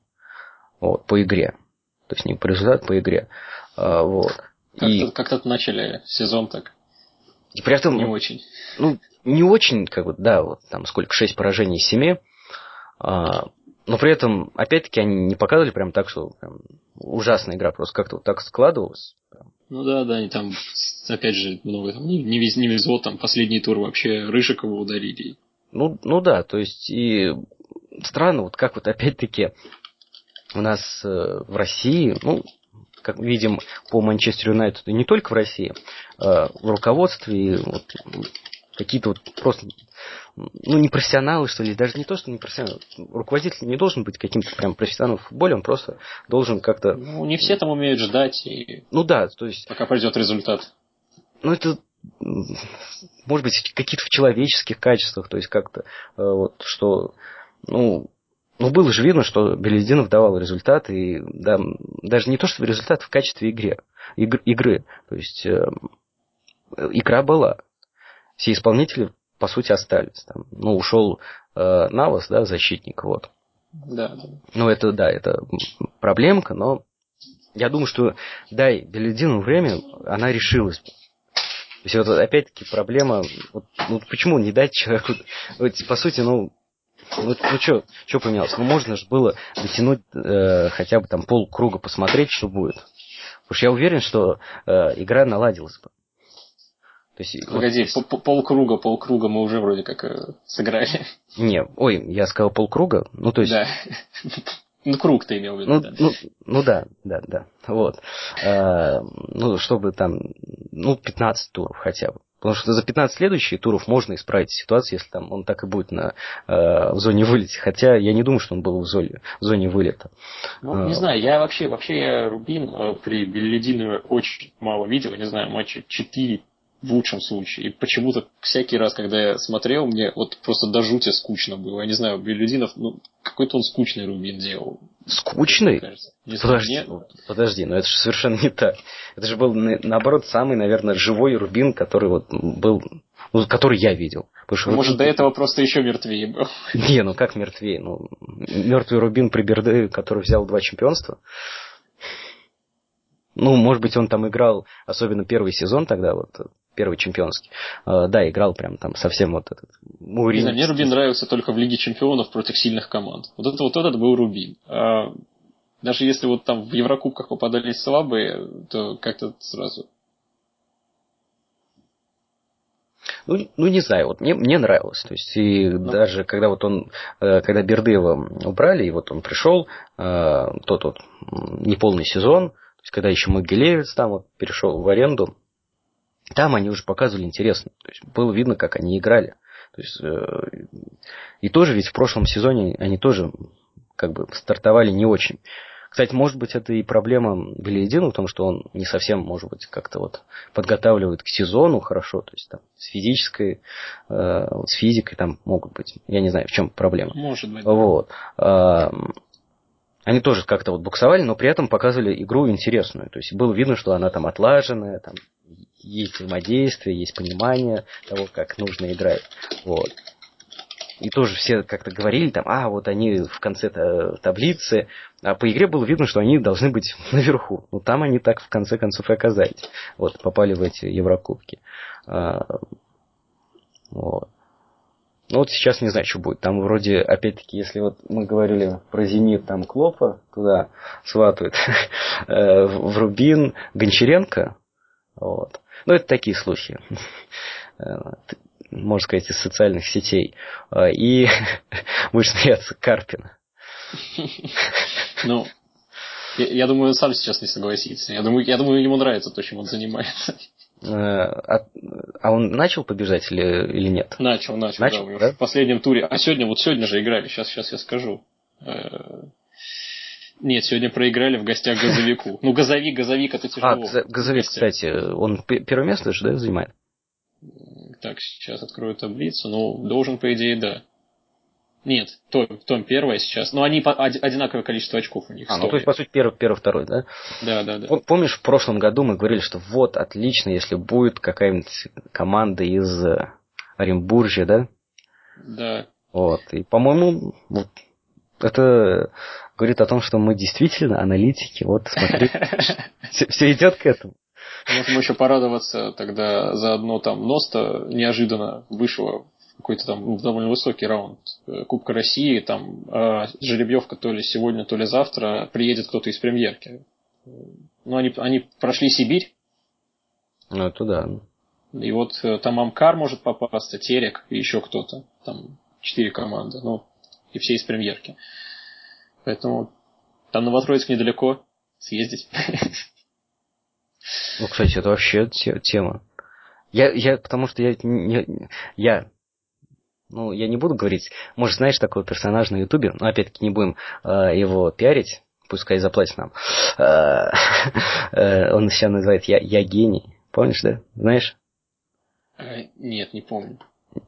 Вот, по игре. То есть не по результату, по игре. А, вот. Как-то, и... как-то начали сезон так. И при этом... Не очень. Ну, не очень, как бы, да, вот там сколько, шесть поражений из семи. А, но при этом, опять-таки, они не показывали прям так, что прям, ужасная игра, просто как-то вот так складывалось. Ну да, да, они там, опять же, много там не, не, не везло, там последний тур вообще Рыжикова ударили. Ну, ну да, то есть и странно, вот как вот опять-таки у нас э, в России, ну, как видим по Манчестер Юнайтед, не только в России, э, в руководстве вот, какие-то вот просто, ну, не профессионалы, что ли, даже не то, что не профессионалы. Руководитель не должен быть каким-то прям профессионалом в футболе, он просто должен как-то... Ну, не все там умеют ждать. И... Ну да, то есть... Пока придет результат. Ну, это может быть, какие-то в человеческих качествах, то есть как-то э, вот, что, ну, ну, было же видно, что Белединов давал результат, и да, даже не то, что результат в качестве игры, игр, игры. То есть э, игра была. Все исполнители, по сути, остались. Там, ну, ушел э, Навас, да, защитник, вот. Да, да. Ну, это, да, это проблемка, но я думаю, что дай Беледину время, она решилась. То есть, вот опять-таки проблема, вот, ну, почему не дать человеку, [laughs] вот, по сути, ну, ну, ну что, что поменялось? Ну, можно же было дотянуть э, хотя бы там полкруга, посмотреть, что будет. Потому что я уверен, что э, игра наладилась бы. То есть, Погоди, вот... полкруга, полкруга мы уже вроде как э, сыграли. Не, ой, я сказал полкруга, ну то есть... Да. Ну, круг ты имел в виду, ну, да. Ну, ну да, да, да. Вот. А, ну, чтобы там, ну, 15 туров хотя бы. Потому что за 15 следующих туров можно исправить ситуацию, если там он так и будет на, э, в зоне вылета. Хотя я не думаю, что он был в зоне, в зоне вылета. Ну, а... не знаю, я вообще, вообще я Рубин э, при Беллидинове очень мало видел, не знаю, матча 4 в лучшем случае. И почему-то всякий раз, когда я смотрел, мне вот просто до жути скучно было. Я не знаю, Белюдинов, ну, какой-то он скучный Рубин делал. Скучный? подожди, знаю, подожди, но это же совершенно не так. Это же был, наоборот, самый, наверное, живой Рубин, который вот был, ну, который я видел. Потому что ну, Может, до этого просто еще мертвее был. [laughs] Не, ну как мертвее? Ну, мертвый Рубин при Берде, который взял два чемпионства. Ну, может быть, он там играл, особенно первый сезон тогда, вот первый чемпионский. Uh, да, играл прям там совсем вот этот Мурин. Мне Рубин нравился только в Лиге чемпионов против сильных команд. Вот это вот этот был Рубин. А даже если вот там в Еврокубках попадались слабые, то как-то сразу Ну, ну, не знаю, вот мне, мне нравилось. То есть, и ну. даже когда вот он, э, когда Бердыева убрали, и вот он пришел, э, тот вот неполный сезон, то есть, когда еще Могилевец там вот перешел в аренду, там они уже показывали интересно. То есть было видно, как они играли. То есть, э, и тоже ведь в прошлом сезоне они тоже как бы стартовали не очень. Кстати, может быть, это и проблема Беледина в том, что он не совсем, может быть, как-то вот подготавливает к сезону хорошо, то есть там с физической, э, с физикой там могут быть, я не знаю, в чем проблема. Может быть. Вот. Э, они тоже как-то вот буксовали, но при этом показывали игру интересную. То есть было видно, что она там отлаженная, там есть взаимодействие, есть понимание того, как нужно играть. Вот. И тоже все как-то говорили там, а, вот они в конце таблицы. А по игре было видно, что они должны быть [laughs] наверху. Ну, там они так в конце концов и оказались. Вот, попали в эти Еврокубки. А, вот. Ну вот сейчас не знаю, что будет. Там вроде, опять-таки, если вот мы говорили про Зенит, там Клопа туда сватают, [laughs] э, в Рубин Гончаренко. Вот. Ну, это такие слухи. [laughs] Э, можно сказать, из социальных сетей. Э, и [laughs] будешь смеяться, Карпина. Ну, я, я думаю, он сам сейчас не согласится. Я думаю, я думаю, ему нравится то, чем он занимается. А, а он начал побежать или, или нет? Начал, начал, начал да, да? В последнем туре. А сегодня, вот сегодня же играли, сейчас, сейчас я скажу. Нет, сегодня проиграли в гостях газовику. Ну, газовик, газовик это тяжело. А, газовик, кстати, он первое место же, да, занимает? Так, сейчас открою таблицу. Ну, должен, по идее, да. Нет, Том, Том первая сейчас. Но они по, одинаковое количество очков у них. А, ну то есть, по сути, первый, первый, второй, да? Да, да, да. Помнишь, в прошлом году мы говорили, что вот, отлично, если будет какая-нибудь команда из э, Оренбуржья, да? Да. Вот. И, по-моему, вот, это говорит о том, что мы действительно аналитики. Вот, смотри, [laughs] все идет к этому. Можем еще порадоваться тогда за одно там Носта неожиданно вышло какой-то там довольно высокий раунд э, Кубка России, там э, жеребьевка то ли сегодня, то ли завтра, приедет кто-то из премьерки. Ну, они, они прошли Сибирь. Ну, это да. И вот э, там Амкар может попасться, Терек и еще кто-то. Там четыре команды. Ну, и все из премьерки. Поэтому там Новотроицк недалеко съездить. Ну, кстати, это вообще тема. Я, я, потому что я, не, я, ну, я не буду говорить, может, знаешь такого персонажа на Ютубе, но опять-таки не будем э, его пиарить, пускай заплатит нам. Э, [laughs] э, он себя называет я, я гений. Помнишь, да? Знаешь? Э, нет, не помню.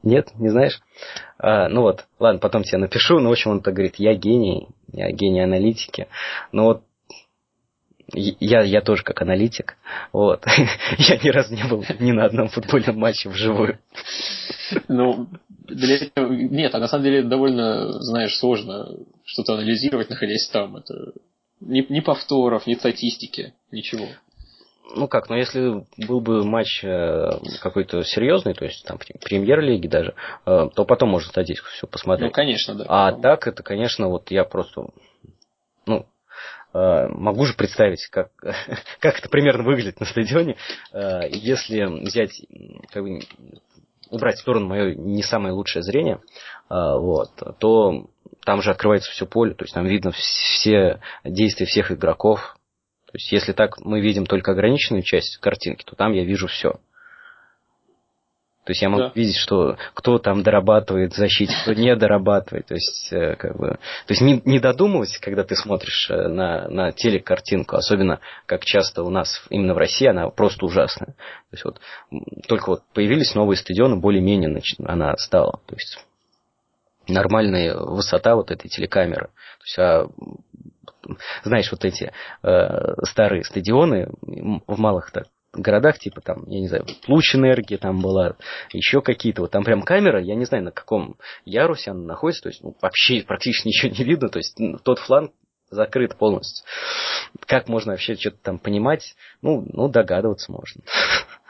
Нет, не знаешь? А, ну вот, ладно, потом тебе напишу. Ну, в общем, он так говорит, я гений, я гений аналитики. Ну вот, я, я тоже как аналитик. Вот. [laughs] я ни разу не был ни на одном футбольном матче вживую. Ну, для. Нет, а на самом деле довольно, знаешь, сложно что-то анализировать, находясь там. Это ни, ни повторов, ни статистики, ничего ну как, ну если был бы матч э, какой-то серьезный, то есть там премьер-лиги даже, э, то потом можно статистику все посмотреть. Ну, конечно, да. А так это, конечно, вот я просто, ну, э, могу же представить, как, [laughs] как это примерно выглядит на стадионе, если взять, как бы, убрать в сторону мое не самое лучшее зрение, вот, то там же открывается все поле, то есть там видно все действия всех игроков, то есть, если так мы видим только ограниченную часть картинки, то там я вижу все. То есть я могу да. видеть, что кто там дорабатывает в защите, кто не дорабатывает. То есть, э, как бы, то есть не, не додумывать, когда ты смотришь э, на, на телекартинку, особенно как часто у нас именно в России, она просто ужасная. То есть вот только вот появились новые стадионы, более-менее она стала. То есть нормальная высота вот этой телекамеры. То есть, а знаешь, вот эти э, старые стадионы в малых так городах, типа там, я не знаю, Луч энергии там была, еще какие-то, вот там прям камера, я не знаю, на каком ярусе она находится, то есть ну, вообще практически [laughs] ничего не видно, то есть тот фланг закрыт полностью. Как можно вообще что-то там понимать? Ну, ну догадываться можно,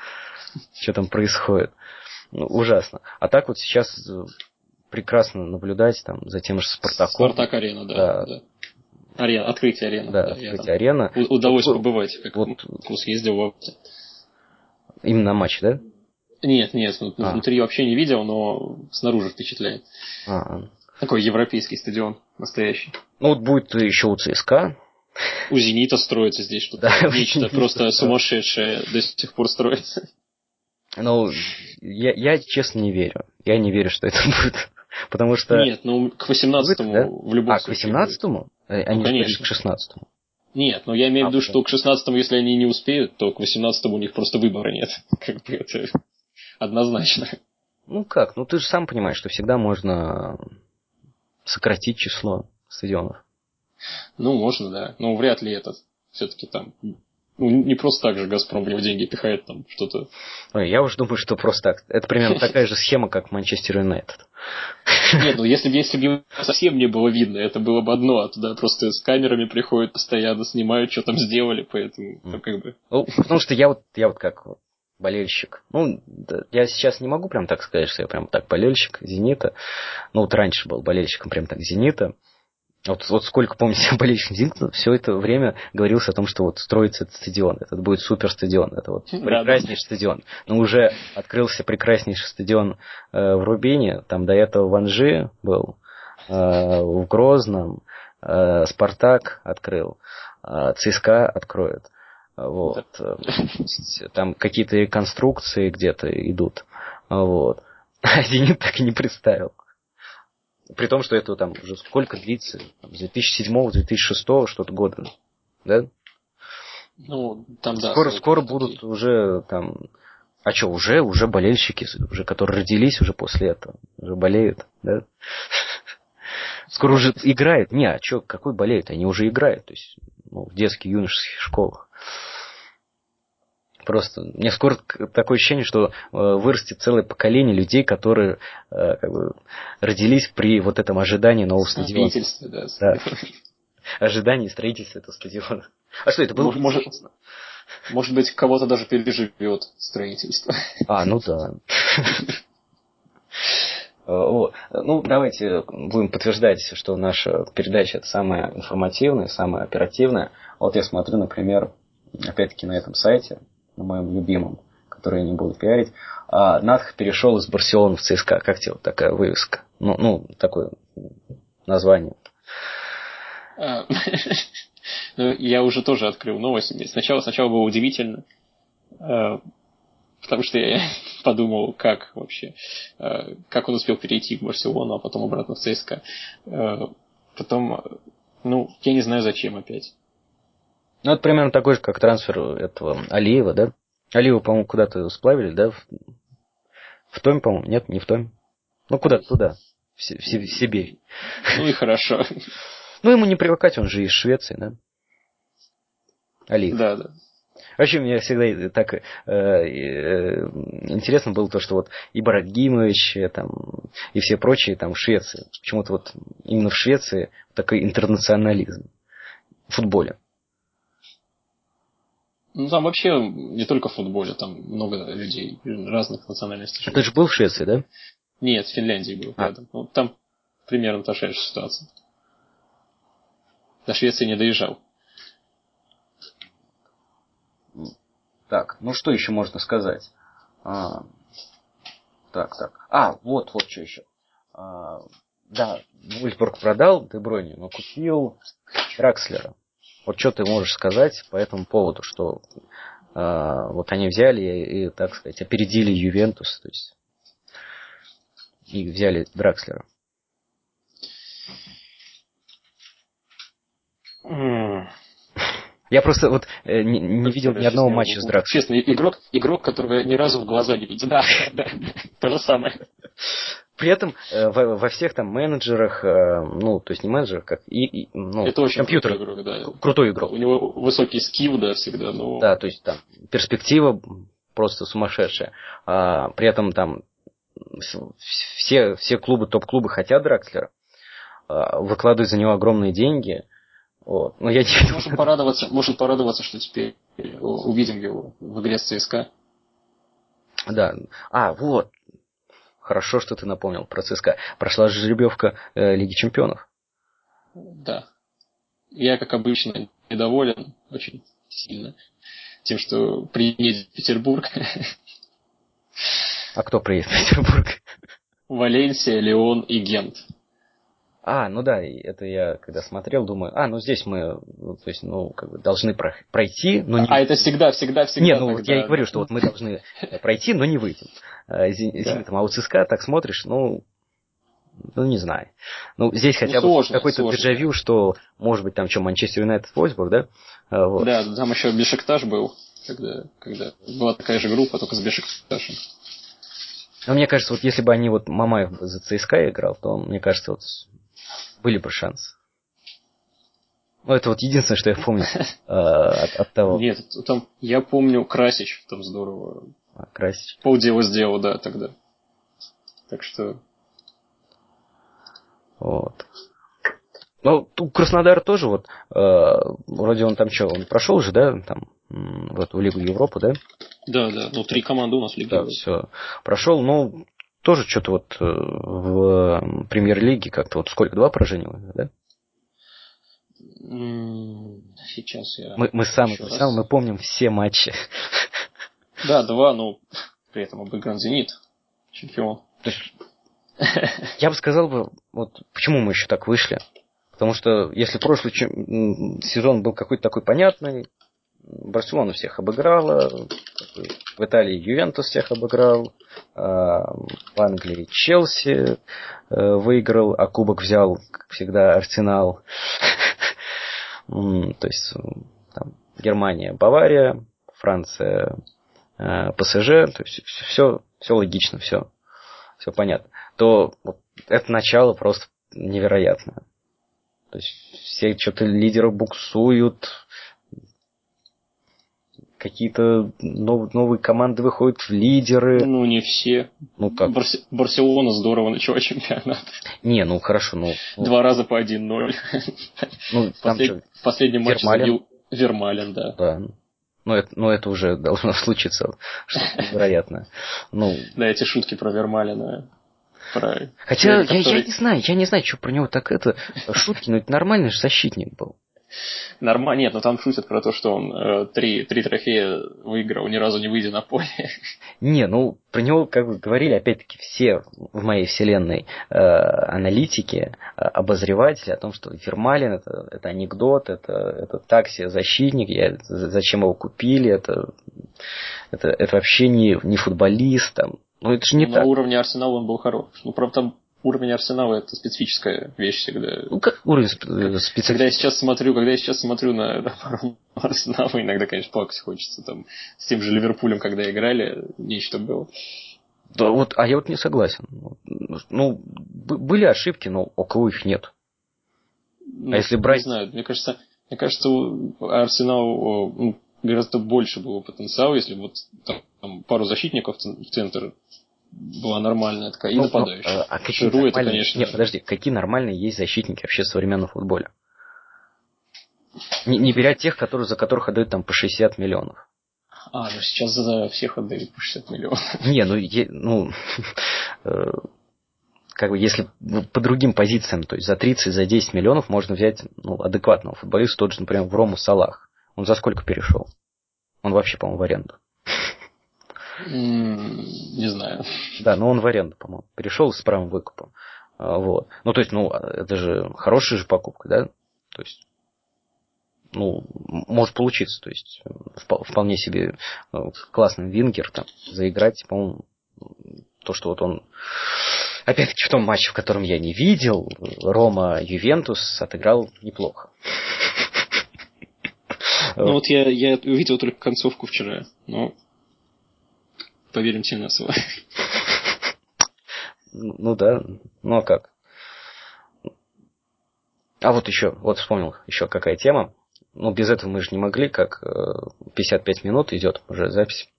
[laughs] что там происходит. Ну, ужасно. А так вот сейчас прекрасно наблюдать там за тем же Спартаком. Спартак-арена, да, да. Арена, открытие арены. Да, да открытие арены. Удалось вот, побывать, как вот, съездил в Апте. Именно матч, да? Нет, нет, а. внутри вообще не видел, но снаружи впечатляет. А. Такой европейский стадион настоящий. Ну вот будет еще у ЦСКА. У Зенита строится здесь что-то. Да, Нечто просто сумасшедшее до сих пор строится. Ну, я, я честно не верю. Я не верю, что это [laughs] будет. Потому что... Нет, ну к 18-му да? в любом а, случае. А, к 18-му? Они ну, конечно. к 16-му. Нет, но я имею в виду, что к 16-му, если они не успеют, то к 18-му у них просто выбора нет. [laughs] Как бы это однозначно. Ну как, ну ты же сам понимаешь, что всегда можно сократить число стадионов. Ну, можно, да. Но вряд ли этот все-таки там ну, не просто так же Газпром в него деньги пихает, там что-то. Ой, я уже думаю, что просто так. Это примерно [laughs] такая же схема, как Манчестер Юнайтед. Нет, ну если бы если бы совсем не было видно, это было бы одно, а туда просто с камерами приходят постоянно, снимают, что там сделали, поэтому ну, как бы. Ну, потому что я вот, я вот как болельщик. Ну, я сейчас не могу прям так сказать, что я прям так болельщик Зенита. Ну, вот раньше был болельщиком прям так Зенита. Вот, вот сколько, помните, [laughs] болельщиков Зенита, все это время говорилось о том, что вот строится этот стадион, этот будет супер стадион, это вот прекраснейший стадион. Но уже открылся прекраснейший стадион э, в Рубине, там до этого в Анжи был, э, в Грозном, э, Спартак открыл, э, ЦСКА откроет. Вот. Да. Там какие-то реконструкции где-то идут. Вот. [laughs] А Зенит так и не представил. При том, что это там уже сколько длится? С 2007-2006 что-то года. Да? Ну, там да. Скоро, скоро будут уже там... А что, уже, уже болельщики, уже которые родились уже после этого, уже болеют, да? [laughs] Скоро уже играют. Не, а что, какой болеют? Они уже играют. То есть, ну, в детских, юношеских школах. Просто мне скоро такое ощущение, что э, вырастет целое поколение людей, которые э, как бы, родились при вот этом ожидании нового стадиона. да. да. Ожидание строительства этого стадиона. А что это было? Может, может быть, кого-то даже переживет строительство. А, ну да. Э, ну, давайте будем подтверждать, что наша передача это самая информативная, самая оперативная. Вот я смотрю, например, опять-таки на этом сайте, на моем любимом, который я не буду пиарить, а Надх перешел из Барселоны в ЦСКА. Как тебе вот такая вывеска? Ну, ну такое название. А, [laughs] ну, я уже тоже открыл новость. Сначала, сначала было удивительно, э, потому что я [laughs] подумал, как вообще, э, как он успел перейти в Барселону, а потом обратно в ЦСКА. Потом, ну, я не знаю, зачем опять. Ну, это примерно такой же, как трансфер этого Алиева, да? Алиева, по-моему, куда-то сплавили, да? В, в Томе, по-моему? Нет, не в Томе. Ну, куда-то туда. В, в, в Сибирь. Ну и хорошо. [laughs] Ну, ему не привыкать, он же из Швеции, да? Алиев. Да, да. Вообще, мне всегда так э, э, интересно было то, что вот Ибрагимович э, там, и все прочие там в Швеции. Почему-то вот именно в Швеции такой интернационализм в футболе. Ну, там вообще не только в футболе, там много людей разных национальностей. Ты же был в Швеции, да? Нет, в Финляндии был а. рядом. Ну, там примерно та же ситуация. До Швеции не доезжал. Так, ну что еще можно сказать? А, так, так. А, вот, вот что еще. А, да, Вульфбург продал Дебройни, но купил Дракслера. Вот что ты можешь сказать по этому поводу, что а, вот они взяли и, и, так сказать, опередили Ювентус, то есть и взяли Дракслера. Я просто вот э, не, не видел ни одного матча с Драксом. Честно, игрок, игрок, которого ни разу в глаза не видел. Да, да, то же самое. При этом э, во, во всех там менеджерах, э, ну, то есть не менеджерах, как и, и ну, Это очень компьютер. Крутой игрок, да. Крутой игрок. У него высокий скилл, да, всегда. Но... Да, то есть там перспектива просто сумасшедшая. А, при этом там все, все клубы, топ-клубы хотят Дракслера, а, выкладывают за него огромные деньги – вот. Но я не... Можем порадоваться, можем порадоваться, что теперь увидим его в игре с ЦСКА. Да. А, вот. Хорошо, что ты напомнил про ЦСКА. Прошла жеребьевка э, Лиги Чемпионов. Да. Я, как обычно, недоволен очень сильно тем, что приедет в Петербург. А кто приедет в Петербург? Валенсия, Леон и Гент. А, ну да, это я когда смотрел, думаю, а, ну здесь мы, ну, то есть, ну, как бы должны пройти, но не... А это всегда, всегда, всегда. Не, ну тогда, я и говорю, что вот мы должны пройти, но не. А, извини, да. там, а у ЦСКА так смотришь, ну, ну, не знаю. Ну, здесь хотя ну, бы какой-то дежавю, что, может быть, там что, Манчестер Юнайтед, Вольсбург, да? А, вот. Да, там еще Бешикташ был, когда, когда была такая же группа, только с Бешикташем. Но мне кажется, вот если бы они вот Мамаев за ЦСКА играл, то, мне кажется, вот были бы шансы. Ну, это вот единственное, что я помню [laughs] э, от, от того. Нет, там, я помню Красич, там здорово. А, Красич. Полдела сделал, да, тогда. Так что... Вот. Ну, Краснодар тоже вот, э, вроде он там что, он прошел же, да, там, в эту Лигу Европы, да? Да, да, ну три команды у нас в Лиге Да, все. Прошел, ну, тоже что-то вот э, в премьер-лиге как-то вот сколько, два поражения, да? Сейчас я... Мы, мы сам, сам мы помним все матчи. Да, два, но при этом обыгран «Зенит», чемпион. То есть, я бы сказал бы, вот почему мы еще так вышли. Потому что если прошлый сезон был какой-то такой понятный, Барселона всех обыграла, в Италии Ювентус всех обыграл, а, в Англии Челси э, выиграл, а кубок взял, как всегда, Арсенал. [laughs] То есть там, Германия, Бавария, Франция, э, ПСЖ, то есть все, все логично, все, все понятно. То вот это начало просто невероятно. То есть все что-то лидеры буксуют, какие-то нов, новые команды выходят в лидеры. Ну, не все. Ну как? Барси- Барселона здорово начала чемпионат. Не, ну хорошо, ну... Два раза по 1-0. Ну, послед... что, в последнем матче забил Вермалин, да. Да. Ну это, ну, это уже должно [laughs] случиться. Что-то невероятное. Ну, Да, эти шутки про Вермалина. Про... хотя я, который- я не знаю, я не знаю, что про него так это... Шутки, ну это нормальный же защитник был. Нормально, нет, но там шутят про то, что он э, три, три трофея выиграл, ни разу не выйдя на поле. [laughs] Не, ну про него, как вы говорили, опять-таки все в моей вселенной э, аналитики, э, обозреватели о том, что Фермалин это, это анекдот, это, это такси защитник, я, зачем его купили, это, это, это вообще не, не футболист, там. ну это же не на так. уровне Арсенала он был хорош. Ну, правда, там уровень Арсенала это специфическая вещь всегда. Ну как уровень сп- э, Когда я сейчас смотрю, когда я сейчас смотрю на [laughs] Арсенал, иногда, конечно, плакать хочется. Там, с тем же Ливерпулем, когда играли, нечто было. Да, вот, а я вот не согласен. Ну, были ошибки, но около их нет. Ну, если брать- Не знаю, мне кажется, мне кажется, у Арсенал ну, гораздо больше было потенциала, если вот там, там пару защитников в центр была нормальная такая, и Ну, нападающая. ну, а какие Жиру это, конечно, Нет, подожди, какие нормальные есть защитники вообще в современном футболе? Не, не беря тех, которые, за которых отдают там по 60 миллионов. А, ну сейчас за всех отдают по 60 миллионов. Не, ну, е- ну [laughs] э, как бы если по другим позициям, то есть за 30, за 10 миллионов можно взять ну, адекватного футболиста, тот же, например, в Рому Салах. Он за сколько перешел? Он вообще, по-моему, в аренду. Не знаю. Да, но он в аренду, по-моему, перешел с правом выкупа. А, Вот. Ну, то есть, ну, это же хорошая же покупка, да? То есть, ну, может получиться. То есть, впо- вполне себе э, классный вингер там заиграть, по-моему, то, что вот он Опять-таки в том матче, в котором я не видел, Рома Ювентус отыграл неплохо. Ну вот я, я увидел только концовку вчера, но поверим на слово. Ну да, ну а как? А вот еще, вот вспомнил еще какая тема. Ну, без этого мы же не могли, как э, 55 минут идет уже запись.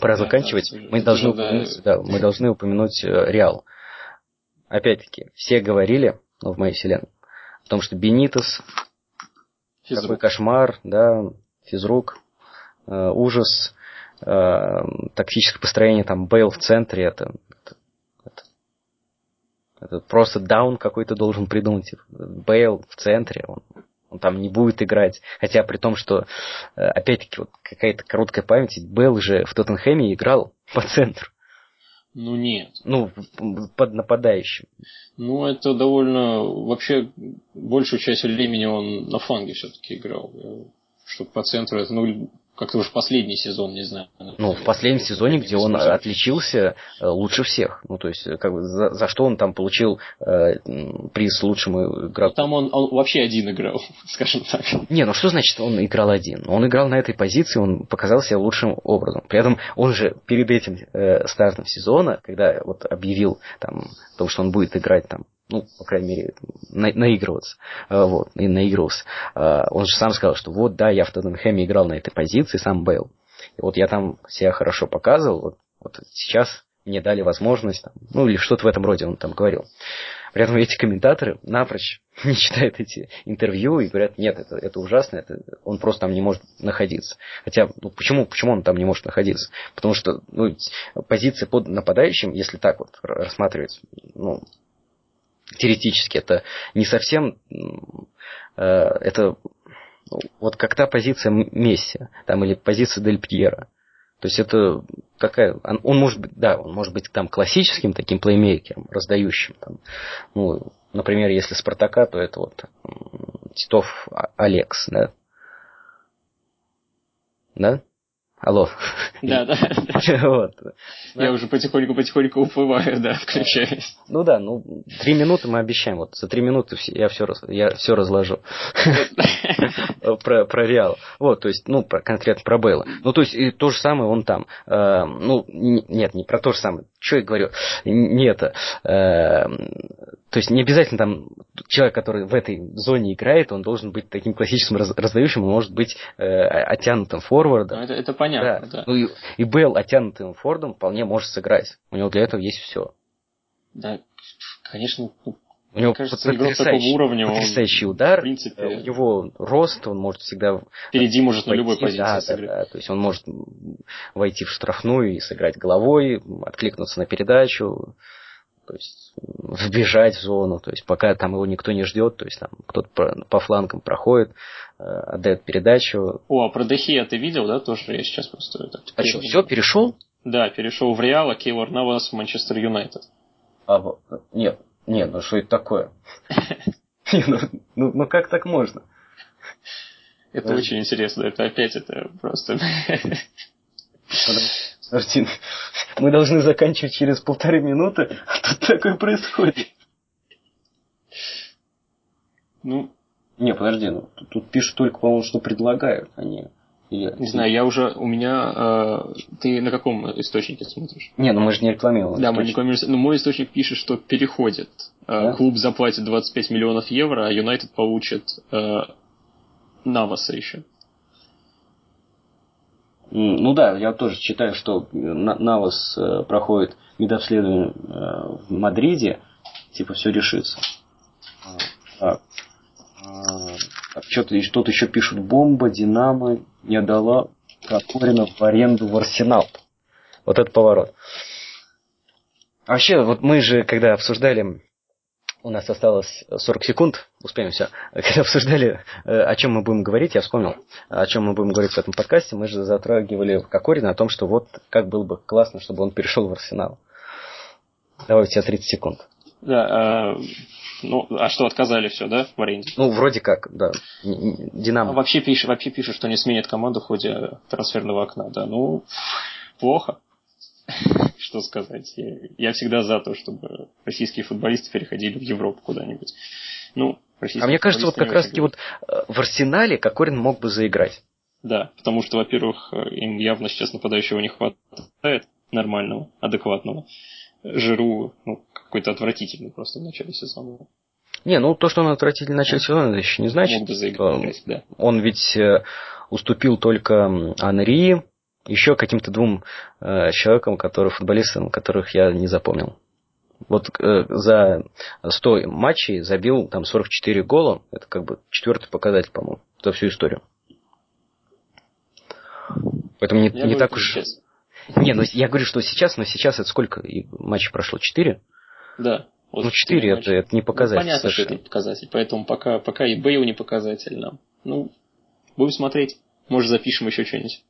Пора Да, заканчивать. да, мы, должны да. упомянуть, да, мы должны упомянуть э, Реал. Опять-таки, все говорили, ну, в моей вселенной, о том, что Бенитос, какой Физрук. кошмар, да, физрук, э, ужас, э, тактическое построение, там, Бейл в центре, это, это, это- это просто даун какой-то должен придумать. Бейл в центре, он, он там не будет играть. Хотя при том, что, э, опять-таки, вот какая-то короткая память, Бейл же в Тоттенхэме играл по центру, Ну нет. ну, под нападающим. Ну, это довольно... Вообще, большую часть времени он на фланге все-таки играл. Чтобы по центру это, ну, как-то уже последний сезон, не знаю. Ну, в последнем сезоне, где он отличился э, лучше всех. Ну, то есть, э, как бы, за, за что он там получил э, приз лучшему игроку. Там он, он вообще один играл, [laughs] скажем так. Не, ну что значит он играл один? Он играл на этой позиции, он показал себя лучшим образом. При этом он же перед этим э, стартом сезона, когда вот объявил там, о том, что он будет играть там, ну, по крайней мере, на- наигрываться, э, вот, и наигрывался, э, он же сам сказал, что вот, да, я в Тоттенхэме играл на этой позиции, сам Бейл. И вот я там себя хорошо показывал, вот, вот сейчас мне дали возможность, там, ну, или что-то в этом роде он там говорил. При этом эти комментаторы напрочь [laughs] не читают эти интервью и говорят, нет, это, это ужасно, это, он просто там не может находиться. Хотя, ну почему, почему он там не может находиться? Потому что ну, позиция под нападающим, если так вот рассматривать, ну, теоретически, это не совсем, э, это вот как та позиция Месси, там, или позиция Дель Пьера. То есть это такая, он, он может быть, да, он может быть там классическим таким плеймейкером, раздающим там, ну, например, если Спартака, то это вот Титов А- Алекс, да? Да? Алло. Да, да. [laughs] Вот. Я уже потихоньку-потихоньку уплываю, да, включаюсь. Ну да, ну три минуты мы обещаем. Вот за три минуты я все, я все разложу [laughs] про, про Реал. Вот, то есть, ну, про, конкретно про Бейла. Ну, то есть, и то же самое он там. Э, ну, нет, не про то же самое. Что я говорю? Не это. Э, то есть не обязательно там человек, который в этой зоне играет, он должен быть таким классическим раз, раздающим, он может быть э, оттянутым форвардом. Ну, это, это понятно, да. да. Ну и, и Белл оттянутым форвардом вполне может сыграть. У него для этого есть все. Да, конечно, у него кажется, потрясающий, уровня, потрясающий он, удар, в принципе, у него рост, он может всегда... Впереди может войти, на любой позиции да, сыграть. Да, да, то есть он может войти в штрафную и сыграть головой, откликнуться на передачу, то есть вбежать в зону, то есть пока там его никто не ждет, то есть там кто-то по, по флангам проходит, э, отдает передачу. О, а про Дехия ты видел, да, тоже я сейчас просто... Это, а что, все, перешел? Да, перешел в Реал, а Кейлор Навас в Манчестер Юнайтед. А, нет, нет, ну что это такое? [laughs] Ну, ну, ну как так можно? Это очень интересно, это опять это просто... Подожди, мы должны заканчивать через полторы минуты, а тут такое происходит. Ну, не, подожди, ну тут, пишут только, по-моему, что предлагают. А я... Не знаю, я уже, у меня, э, ты на каком источнике смотришь? Не, ну мы же не рекламируем. Да, мы не рекламируем, но мой источник пишет, что переходит. Э, да? Клуб заплатит 25 миллионов евро, а Юнайтед получит э, Наваса еще. Ну да, я тоже читаю, что Навас э, проходит медобследование э, в Мадриде, типа все решится. Так. Что-то что-то еще пишут. Бомба, Динамо не отдала Кокорина в аренду в Арсенал. Вот этот поворот. А вообще, вот мы же, когда обсуждали, у нас осталось 40 секунд, успеем все. Когда обсуждали, э, о чем мы будем говорить, я вспомнил, о чем мы будем говорить в этом подкасте. Мы же затрагивали Кокорина о том, что вот как было бы классно, чтобы он перешел в Арсенал. Давай у тебя 30 секунд. Да, а, ну, а что, отказали все, да, в аренде? Ну, вроде как, да. Динамо. А вообще пишет, вообще пишет, что не сменит команду в ходе трансферного окна, да. Ну, плохо. [laughs] Что сказать? Я, я всегда за то, чтобы российские футболисты переходили в Европу куда-нибудь. Ну, а мне кажется, вот как раз-таки вот э, в Арсенале Кокорин мог бы заиграть. Да, потому что, во-первых, э, им явно сейчас нападающего не хватает нормального, адекватного. Жиру, ну, какой-то отвратительный просто в начале сезона. Не, ну то, что он отвратительный в начале сезона, это еще не значит. Мог бы заиграть, да. Он ведь э, уступил только Анри, еще каким-то двум э, человекам, которые, футболистам, которых я не запомнил. Вот э, за 100 матчей забил там 44 гола. Это как бы четвертый показатель, по-моему, за всю историю. Поэтому не, не так уж... Сейчас. Не, ну я говорю, что сейчас, но сейчас это сколько матчей прошло? Четыре? Да. Вот ну, четыре это, это не показатель. Ну, понятно, совершенно. что это не показатель. Поэтому пока, пока и Бейл не показатель нам. Ну, будем смотреть. Может, запишем еще что-нибудь.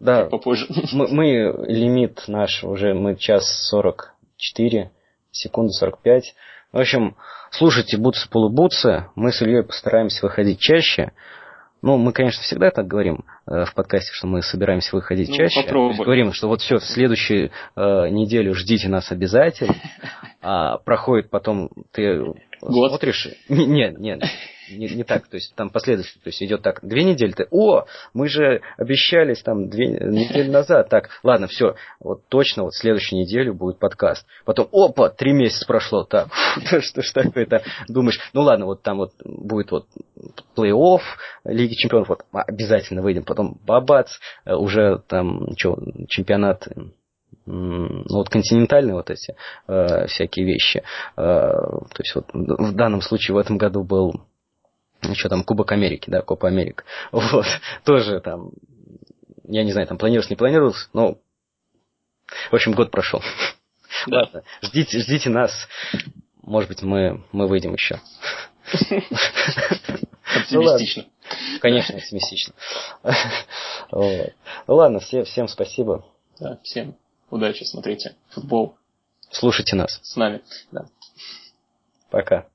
Да. Попозже. Мы, мы лимит наш уже, мы час сорок четыре, секунды сорок пять. В общем, слушайте Бутсы Полубутсы. Мы с Ильей постараемся выходить чаще. Ну, мы, конечно, всегда так говорим в подкасте, что мы собираемся выходить ну, чаще. Попробуем. Говорим, что вот все, в следующую э, неделю ждите нас обязательно. [laughs] А проходит потом, ты Год. смотришь... Нет, нет, не, не так, то есть там последовательно, то есть идет так, две недели, ты, о, мы же обещались там две недели назад, так, ладно, все, вот точно вот следующую неделю будет подкаст. Потом, опа, три месяца прошло, так, [laughs] что ж такое-то, думаешь, ну ладно, вот там вот будет вот плей-офф Лиги Чемпионов, вот обязательно выйдем, потом бабац, э, уже там, что, чемпионат ну, вот континентальные вот эти э, всякие вещи. Э, то есть вот в данном случае в этом году был еще там Кубок Америки, да, Копа Америка. [laughs] Вот, тоже там, я не знаю, там планировался, не планировался, но, в общем, год прошел. Да. Ладно, ждите, ждите нас. Может быть, мы, мы выйдем еще. Оптимистично. Ну, Конечно, оптимистично. [laughs] Ну ладно, все, всем спасибо. Да, всем удачи, смотрите футбол. Слушайте нас. С нами, да. Пока.